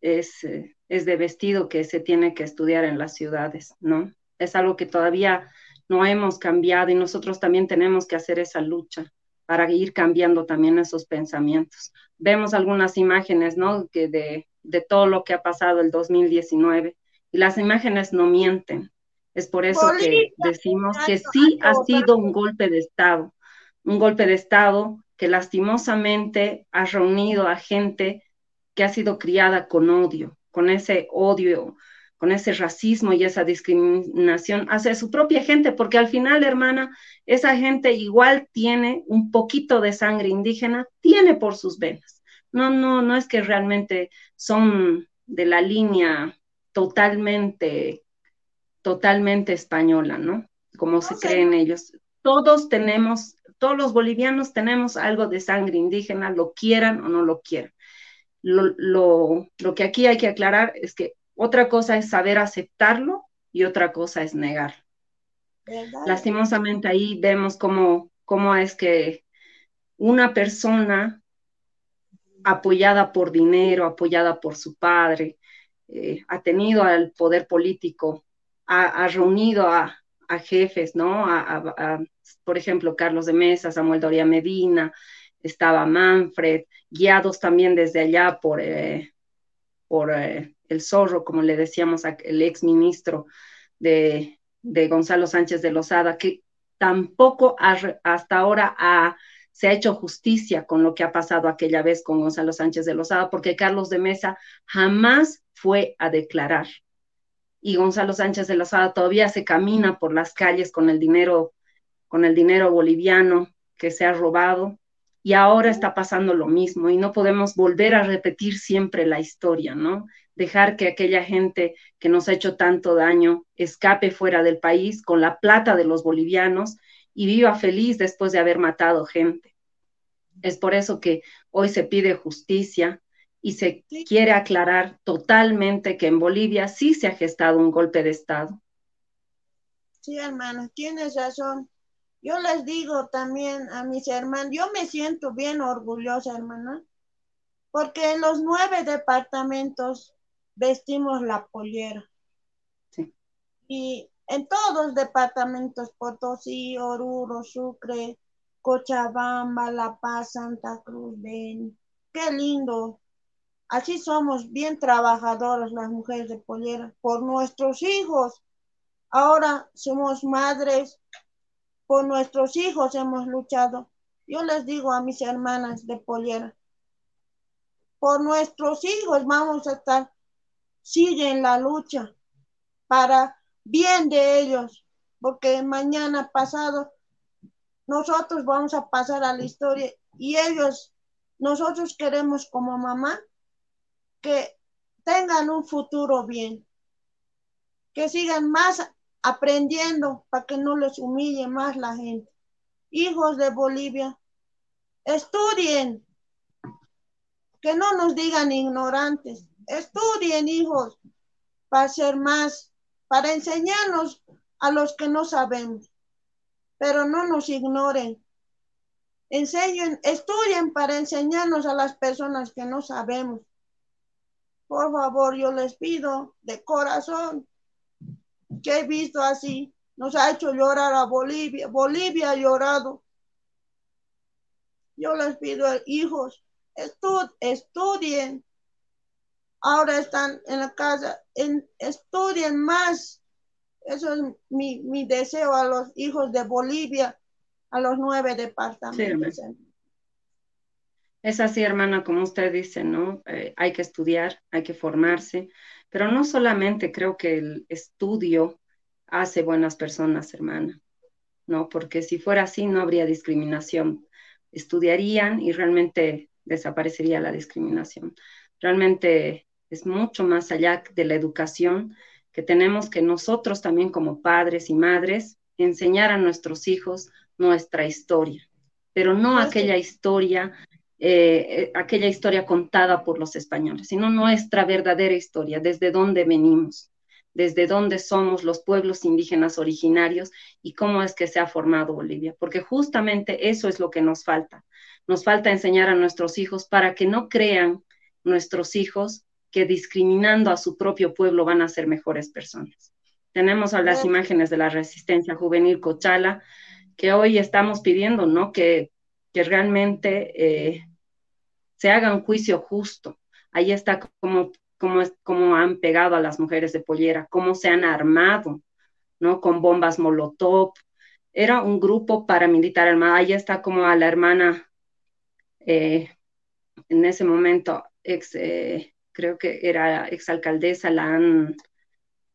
es, eh, es de vestido que se tiene que estudiar en las ciudades, ¿no? Es algo que todavía no hemos cambiado y nosotros también tenemos que hacer esa lucha para ir cambiando también esos pensamientos. Vemos algunas imágenes, ¿no? Que de, de todo lo que ha pasado el 2019 y las imágenes no mienten. Es por eso que decimos que sí ha sido un golpe de Estado, un golpe de Estado que lastimosamente ha reunido a gente que ha sido criada con odio, con ese odio, con ese racismo y esa discriminación hacia su propia gente, porque al final, hermana, esa gente igual tiene un poquito de sangre indígena, tiene por sus venas. No, no, no es que realmente son de la línea totalmente, totalmente española, ¿no? Como se creen ellos. Todos tenemos, todos los bolivianos tenemos algo de sangre indígena, lo quieran o no lo quieran. Lo, lo, lo que aquí hay que aclarar es que otra cosa es saber aceptarlo y otra cosa es negarlo. Lastimosamente ahí vemos cómo, cómo es que una persona apoyada por dinero, apoyada por su padre, eh, ha tenido al poder político, ha, reunido a, jefes, ¿no? por ejemplo, Carlos de Mesa, Samuel Doria Medina, estaba Manfred, guiados también desde allá por, eh, por eh, el zorro, como le decíamos al ex ministro de, Gonzalo Sánchez de Lozada, que tampoco hasta ahora se ha hecho justicia con lo que ha pasado aquella vez con Gonzalo Sánchez de Lozada, porque Carlos de Mesa jamás fue a declarar. Y Gonzalo Sánchez de Lozada todavía se camina por las calles con el dinero, con el dinero boliviano que se ha robado. Y ahora está pasando lo mismo y no podemos volver a repetir siempre la historia, ¿no? Dejar que aquella gente que nos ha hecho tanto daño escape fuera del país con la plata de los bolivianos y viva feliz después de haber matado gente. Es por eso que hoy se pide justicia, y se quiere aclarar totalmente que en Bolivia sí se ha gestado un golpe de Estado. Sí, hermano, tienes razón. Yo les digo también a mis hermanos, yo me siento bien orgullosa, hermana, porque en los nueve departamentos vestimos la pollera. Sí. Y en todos los departamentos, Potosí, Oruro, Sucre, Cochabamba, La Paz, Santa Cruz, Beni. Qué lindo Así somos bien trabajadoras las mujeres de pollera por nuestros hijos. Ahora somos madres, por nuestros hijos hemos luchado. Yo les digo a mis hermanas de pollera, por nuestros hijos vamos a estar, siguen la lucha para bien de ellos, porque mañana pasado nosotros vamos a pasar a la historia y ellos, nosotros queremos como mamá que tengan un futuro bien, que sigan más aprendiendo para que no les humille más la gente. Hijos de Bolivia, estudien, que no nos digan ignorantes, estudien hijos para ser más, para enseñarnos a los que no sabemos, pero no nos ignoren. Enseñen, estudien para enseñarnos a las personas que no sabemos por favor, yo les pido de corazón que he visto así. Nos ha hecho llorar a Bolivia. Bolivia ha llorado. Yo les pido, hijos, estudien. Ahora están en la casa, en, estudien más. Eso es mi, mi, deseo a los hijos de Bolivia, a los nueve departamentos. Es así, hermana, como usted dice, ¿no? Eh, hay que estudiar, hay que formarse, pero no solamente creo que el estudio hace buenas personas, hermana, ¿no? Porque si fuera así no habría discriminación. Estudiarían y realmente desaparecería la discriminación. Realmente es mucho más allá de la educación que tenemos que nosotros también como padres y madres enseñar a nuestros hijos nuestra historia, pero no aquella historia eh, eh, aquella historia contada por los españoles, sino nuestra verdadera historia, desde dónde venimos, desde dónde somos los pueblos indígenas originarios y cómo es que se ha formado Bolivia, porque justamente eso es lo que nos falta. Nos falta enseñar a nuestros hijos para que no crean nuestros hijos que discriminando a su propio pueblo van a ser mejores personas. Tenemos a las imágenes de la resistencia juvenil Cochala, que hoy estamos pidiendo, ¿no? Que, que realmente eh, se haga un juicio justo. Ahí está cómo, han pegado a las mujeres de pollera, cómo se han armado, ¿no? Con bombas molotov. Era un grupo paramilitar armado. Ahí está como a la hermana eh, en ese momento, eh, creo que era exalcaldesa, la han,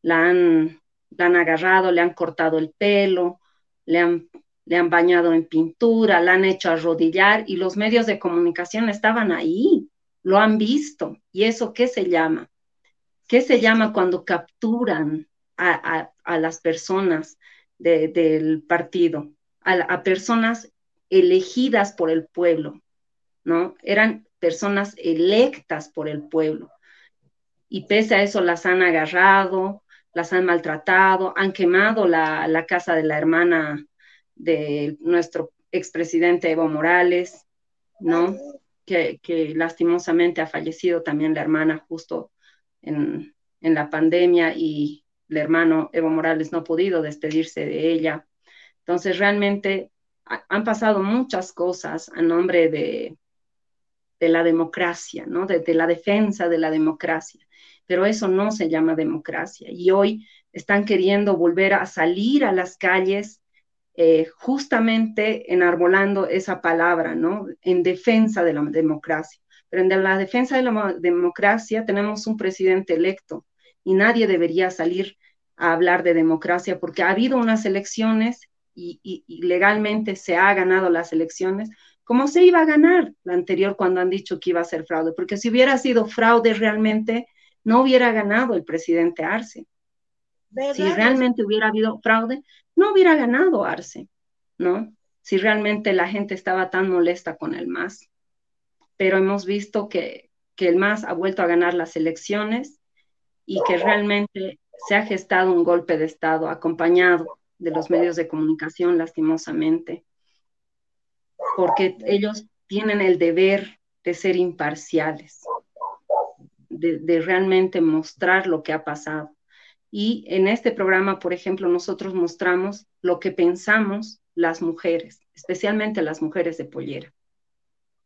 la, han, la han agarrado, le han cortado el pelo, le han, le han bañado en pintura, la han hecho arrodillar y los medios de comunicación estaban ahí, lo han visto. ¿Y eso qué se llama? ¿Qué se llama cuando capturan a, las personas del partido, a, personas elegidas por el pueblo, ¿no? Eran personas electas por el pueblo. Y pese a eso las han agarrado, las han maltratado, han quemado la, casa de la hermana de nuestro expresidente Evo Morales, ¿no? Que, que, lastimosamente ha fallecido también la hermana justo en, en la pandemia y el hermano Evo Morales no ha podido despedirse de ella. Entonces, realmente han pasado muchas cosas a nombre de, de la democracia, ¿no? De, la defensa de la democracia. Pero eso no se llama democracia. Y hoy están queriendo volver a salir a las calles eh, justamente enarbolando esa palabra, ¿no? En defensa de la democracia. Pero en la defensa de la democracia tenemos un presidente electo y nadie debería salir a hablar de democracia porque ha habido unas elecciones y, legalmente se ha ganado las elecciones, como se iba a ganar la anterior cuando han dicho que iba a ser fraude, porque si hubiera sido fraude realmente, no hubiera ganado el presidente Arce. Si realmente hubiera habido fraude, no hubiera ganado Arce, ¿no? Si realmente la gente estaba tan molesta con el MAS. Pero hemos visto que, que el MAS ha vuelto a ganar las elecciones y que realmente se ha gestado un golpe de Estado acompañado de los medios de comunicación, lastimosamente, porque ellos tienen el deber de ser imparciales, de, realmente mostrar lo que ha pasado. Y en este programa, por ejemplo, nosotros mostramos lo que pensamos las mujeres, especialmente las mujeres de pollera.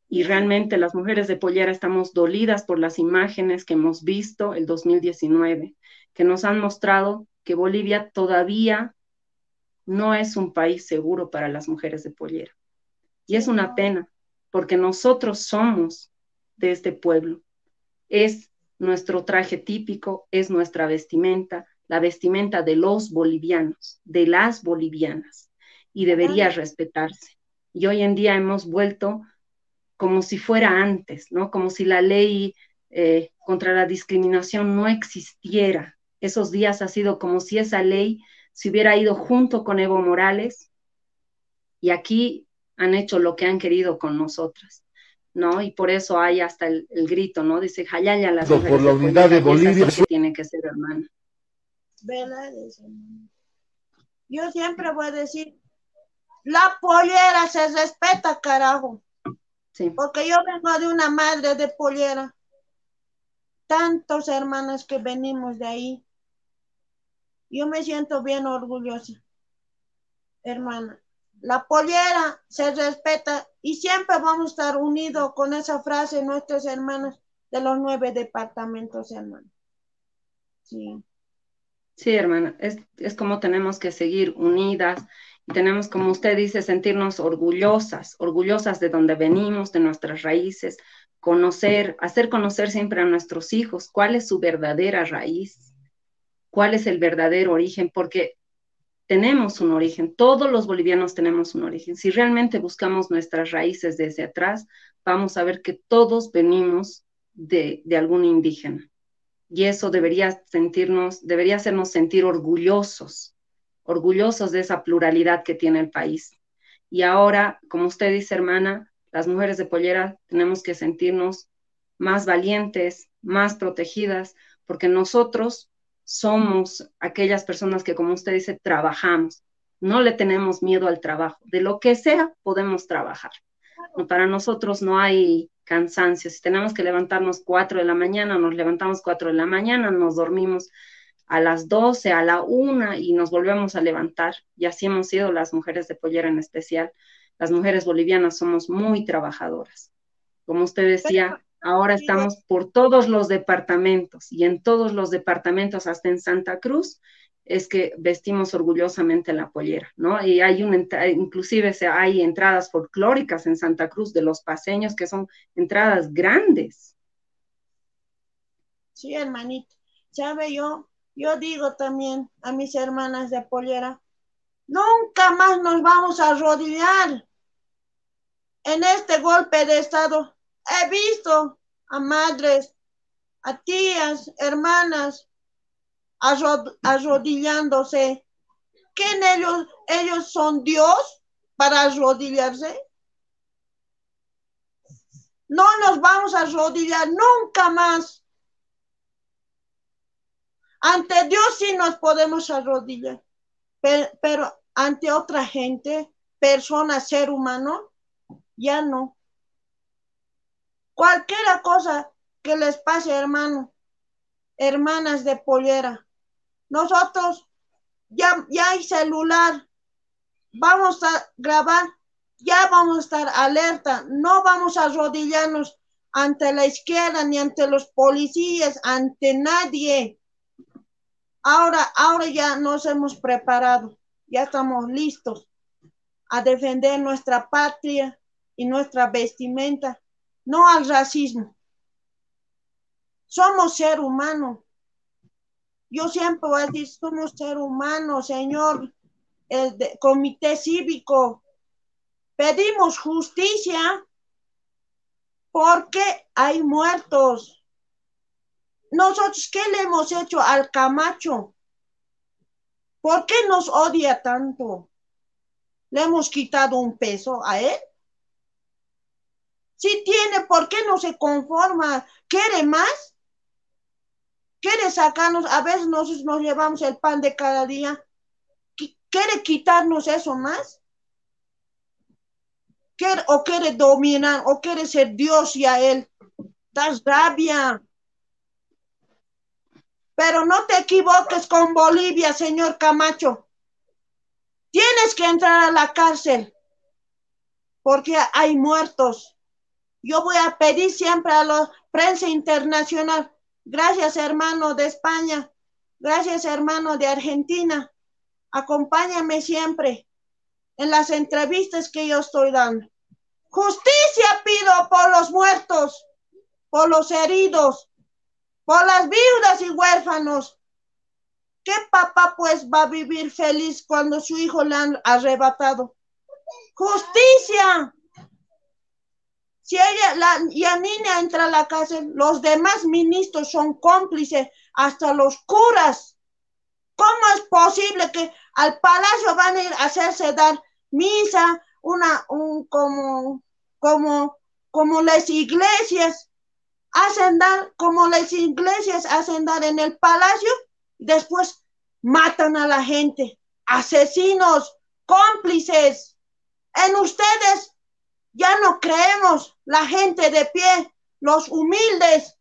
Y realmente las mujeres de pollera estamos dolidas por las imágenes que hemos visto el 2019, que nos han mostrado que Bolivia todavía no es un país seguro para las mujeres de pollera. Y es una pena, porque nosotros somos de este pueblo. Es nuestro traje típico, es nuestra vestimenta, la vestimenta de los bolivianos, de las bolivianas, y debería respetarse. Y hoy en día hemos vuelto como si fuera antes, ¿no? Como si la ley eh, contra la discriminación no existiera, esos días ha sido como si esa ley se hubiera ido junto con Evo Morales y aquí han hecho lo que han querido con nosotras, ¿no? Y por eso hay hasta el, grito, ¿no? Dice, Jayaya, las Por la unidad de Bolivia. tiene que ser hermana. Yo siempre voy a decir, la pollera se respeta, carajo. Sí. Porque yo vengo de una madre de pollera. Tantos hermanos que venimos de ahí. Yo me siento bien orgullosa, hermana. La pollera se respeta y siempre vamos a estar unidos con esa frase nuestros hermanos de los nueve departamentos, hermano. Sí. Sí, hermana, es, es como tenemos que seguir unidas y tenemos, como usted dice, sentirnos orgullosas, orgullosas de donde venimos, de nuestras raíces, conocer, hacer conocer siempre a nuestros hijos cuál es su verdadera raíz cuál es el verdadero origen, porque tenemos un origen, todos los bolivianos tenemos un origen. Si realmente buscamos nuestras raíces desde atrás, vamos a ver que todos venimos de, algún indígena. Y eso debería sentirnos, debería hacernos sentir orgullosos, orgullosos de esa pluralidad que tiene el país. Y ahora, como usted dice, hermana, las mujeres de pollera tenemos que sentirnos más valientes, más protegidas, porque nosotros somos aquellas personas que, como usted dice, trabajamos. No le tenemos miedo al trabajo. De lo que sea, podemos trabajar. Para nosotros no hay cansancio. Si tenemos que levantarnos cuatro de la mañana, nos levantamos cuatro de la mañana, nos dormimos a las doce, a la una y nos volvemos a levantar. Y así hemos sido las mujeres de pollera en especial. Las mujeres bolivianas somos muy trabajadoras. Como usted decía, Ahora estamos por todos los departamentos y en todos los departamentos, hasta en Santa Cruz, es que vestimos orgullosamente la pollera, ¿no? Y hay un, inclusive hay entradas folclóricas en Santa Cruz de los paseños que son entradas grandes. Sí, hermanito. ¿Sabe yo? Yo digo también a mis hermanas de pollera, nunca más nos vamos a arrodillar en este golpe de Estado. He visto a madres, a tías, hermanas, arrodillándose. ¿Quién ellos? ¿Ellos son Dios para arrodillarse? No nos vamos a arrodillar nunca más. Ante Dios sí nos podemos arrodillar, pero, pero ante otra gente, persona, ser humano, ya no. Cualquier cosa que les pase, hermano, hermanas de pollera, nosotros ya, ya hay celular, vamos a grabar, ya vamos a estar alerta, no vamos a arrodillarnos ante la izquierda ni ante los policías, ante nadie. Ahora, ahora ya nos hemos preparado, ya estamos listos a defender nuestra patria y nuestra vestimenta, no al racismo. Somos ser humano. Yo siempre voy a decir, somos ser humano, señor, el comité cívico. Pedimos justicia porque hay muertos. Nosotros, ¿qué le hemos hecho al Camacho? ¿Por qué nos odia tanto? ¿Le hemos quitado un peso a él? Si tiene, ¿por qué no se conforma? ¿Quiere más? Quiere sacarnos, a veces nosotros nos llevamos el pan de cada día, quiere quitarnos eso más. Quiere, o quiere dominar, o quiere ser Dios y a Él. Das rabia. Pero no te equivoques con Bolivia, señor Camacho. Tienes que entrar a la cárcel porque hay muertos. Yo voy a pedir siempre a la prensa internacional, Gracias, hermano de España. Gracias, hermano de Argentina. Acompáñame siempre en las entrevistas que yo estoy dando. Justicia pido por los muertos, por los heridos, por las viudas y huérfanos. ¿Qué papá pues va a vivir feliz cuando su hijo le han arrebatado? Justicia. Si ella, la Yanina entra a la cárcel, los demás ministros son cómplices, hasta los curas. ¿Cómo es posible que al palacio van a ir a hacerse dar misa, una, un, como, como, como las iglesias hacen dar, como las iglesias hacen dar en el palacio, después matan a la gente, asesinos, cómplices. En ustedes ya no creemos la gente de pie, los humildes.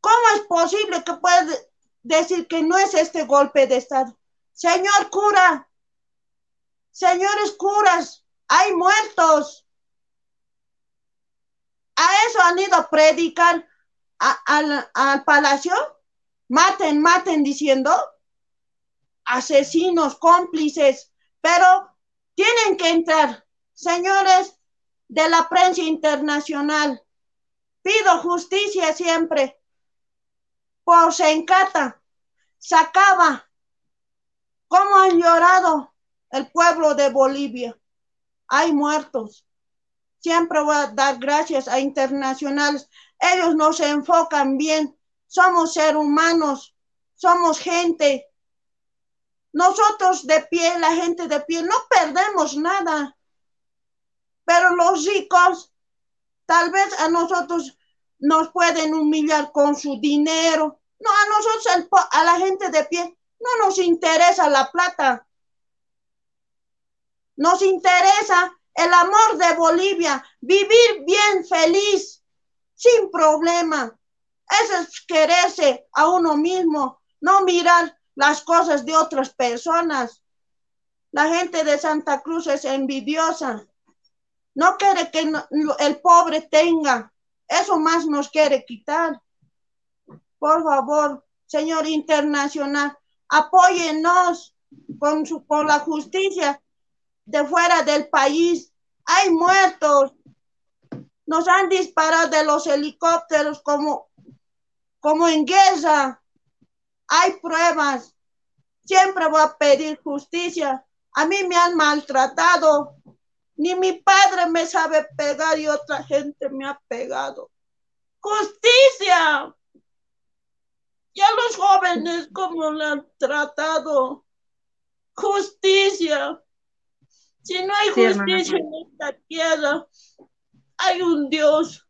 ¿Cómo es posible que puede decir que no es este golpe de Estado? Señor cura, señores curas, hay muertos. A eso han ido a predicar al palacio. Maten, maten diciendo asesinos, cómplices, pero tienen que entrar Señores de la prensa internacional, pido justicia siempre. Por Sencata, Sacaba, cómo han llorado el pueblo de Bolivia. Hay muertos. Siempre voy a dar gracias a internacionales. Ellos nos enfocan bien. Somos seres humanos, somos gente. Nosotros de pie, la gente de pie, no perdemos nada. Pero los ricos, tal vez a nosotros nos pueden humillar con su dinero. No, a nosotros, a la gente de pie, no nos interesa la plata. Nos interesa el amor de Bolivia, vivir bien, feliz, sin problema. Eso es quererse a uno mismo, no mirar las cosas de otras personas. La gente de Santa Cruz es envidiosa. No quiere que el pobre tenga. Eso más nos quiere quitar. Por favor, señor internacional, apóyenos con, su, la justicia de fuera del país. Hay muertos. Nos han disparado de los helicópteros como, como en guerra. Hay pruebas. Siempre voy a pedir justicia. A mí me han maltratado. Ni mi padre me sabe pegar y otra gente me ha pegado. Justicia. Ya los jóvenes, ¿cómo le han tratado? Justicia. Si no hay justicia en esta tierra, hay un Dios.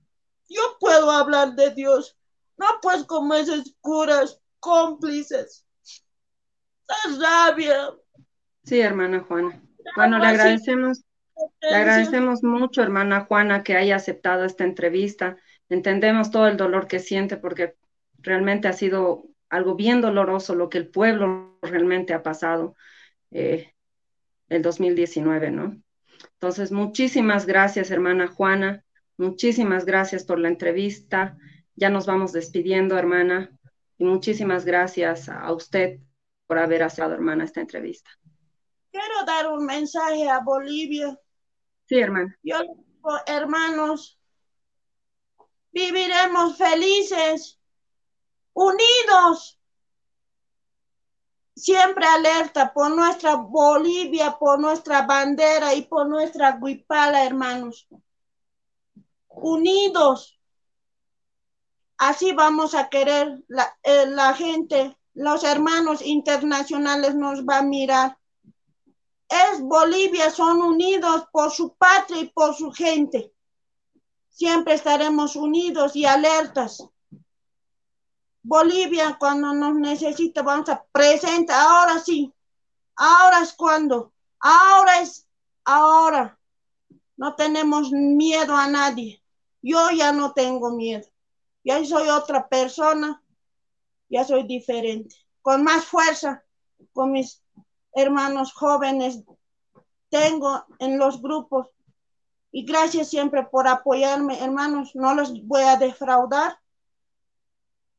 Yo puedo hablar de Dios, no pues como esos curas cómplices. La rabia. Sí, hermana Juana. Bueno, le agradecemos, le agradecemos mucho, hermana Juana, que haya aceptado esta entrevista. Entendemos todo el dolor que siente porque realmente ha sido algo bien doloroso lo que el pueblo realmente ha pasado eh, el 2019, ¿no? Entonces, muchísimas gracias, hermana Juana. Muchísimas gracias por la entrevista. Ya nos vamos despidiendo, hermana. Y muchísimas gracias a usted por haber aceptado, hermana, esta entrevista. Quiero dar un mensaje a Bolivia. Sí, hermana. Yo digo, hermanos, viviremos felices, unidos, siempre alerta por nuestra Bolivia, por nuestra bandera y por nuestra guipala, hermanos. Unidos. Así vamos a querer la, eh, la gente, los hermanos internacionales nos va a mirar. Es Bolivia, son unidos por su patria y por su gente. Siempre estaremos unidos y alertas. Bolivia cuando nos necesita vamos a presentar, ahora sí, ahora es cuando, ahora es, ahora. No tenemos miedo a nadie. Yo ya no tengo miedo. Ya soy otra persona, ya soy diferente, con más fuerza, con mis hermanos jóvenes tengo en los grupos. Y gracias siempre por apoyarme, hermanos. No los voy a defraudar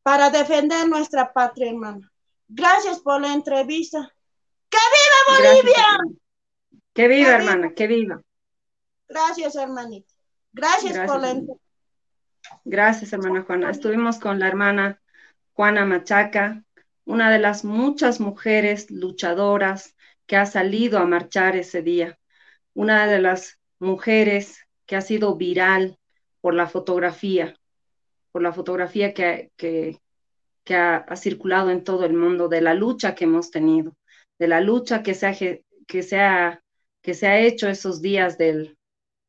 para defender nuestra patria, hermano. Gracias por la entrevista. ¡Que viva Bolivia! que viva, hermana, que viva. Gracias, hermanita. Gracias, por la entrevista. Gracias, hermana Juana. Estuvimos con la hermana Juana Machaca, una de las muchas mujeres luchadoras que ha salido a marchar ese día, una de las mujeres que ha sido viral por la fotografía, por la fotografía que, que, ha, circulado en todo el mundo, de la lucha que hemos tenido, de la lucha que se ha, que se ha, que se ha hecho esos días del,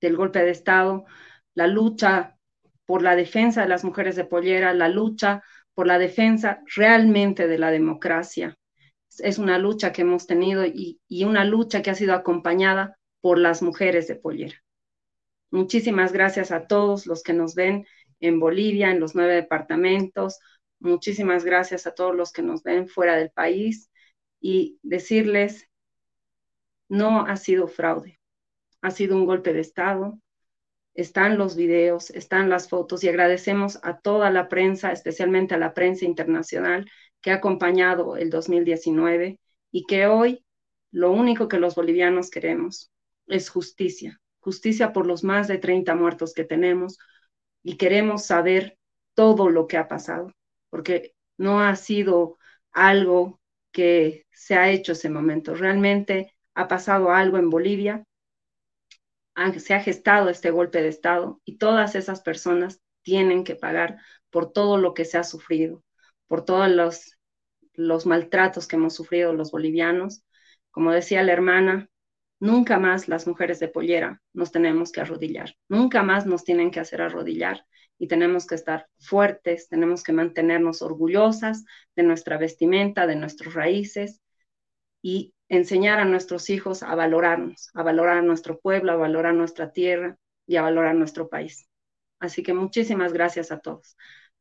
del golpe de Estado, la lucha por la defensa de las mujeres de pollera, la lucha por la defensa realmente de la democracia. Es una lucha que hemos tenido y, una lucha que ha sido acompañada por las mujeres de pollera. Muchísimas gracias a todos los que nos ven en Bolivia, en los nueve departamentos. Muchísimas gracias a todos los que nos ven fuera del país y decirles, no ha sido fraude, ha sido un golpe de Estado. Están los videos, están las fotos y agradecemos a toda la prensa, especialmente a la prensa internacional que ha acompañado el 2019 y que hoy lo único que los bolivianos queremos es justicia, justicia por los más de 30 muertos que tenemos, y queremos saber todo lo que ha pasado, porque no ha sido algo que se ha hecho ese momento. Realmente ha pasado algo en Bolivia, se ha gestado este golpe de Estado y todas esas personas tienen que pagar por todo lo que se ha sufrido, por todos los, los maltratos que hemos sufrido los bolivianos. Como decía la hermana, Nunca más las mujeres de pollera nos tenemos que arrodillar, nunca más nos tienen que hacer arrodillar y tenemos que estar fuertes, tenemos que mantenernos orgullosas de nuestra vestimenta, de nuestras raíces y enseñar a nuestros hijos a valorarnos, a valorar a nuestro pueblo, a valorar nuestra tierra y a valorar nuestro país. Así que muchísimas gracias a todos.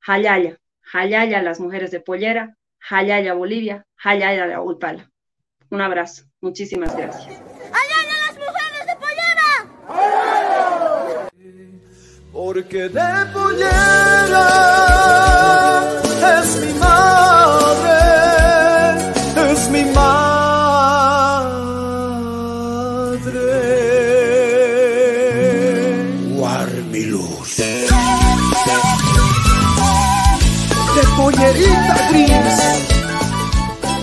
Hayaya, Hayaya las mujeres de pollera, Hayaya Bolivia, Hayaya la Ulpala. Un abrazo, muchísimas gracias. porque de pollera es mi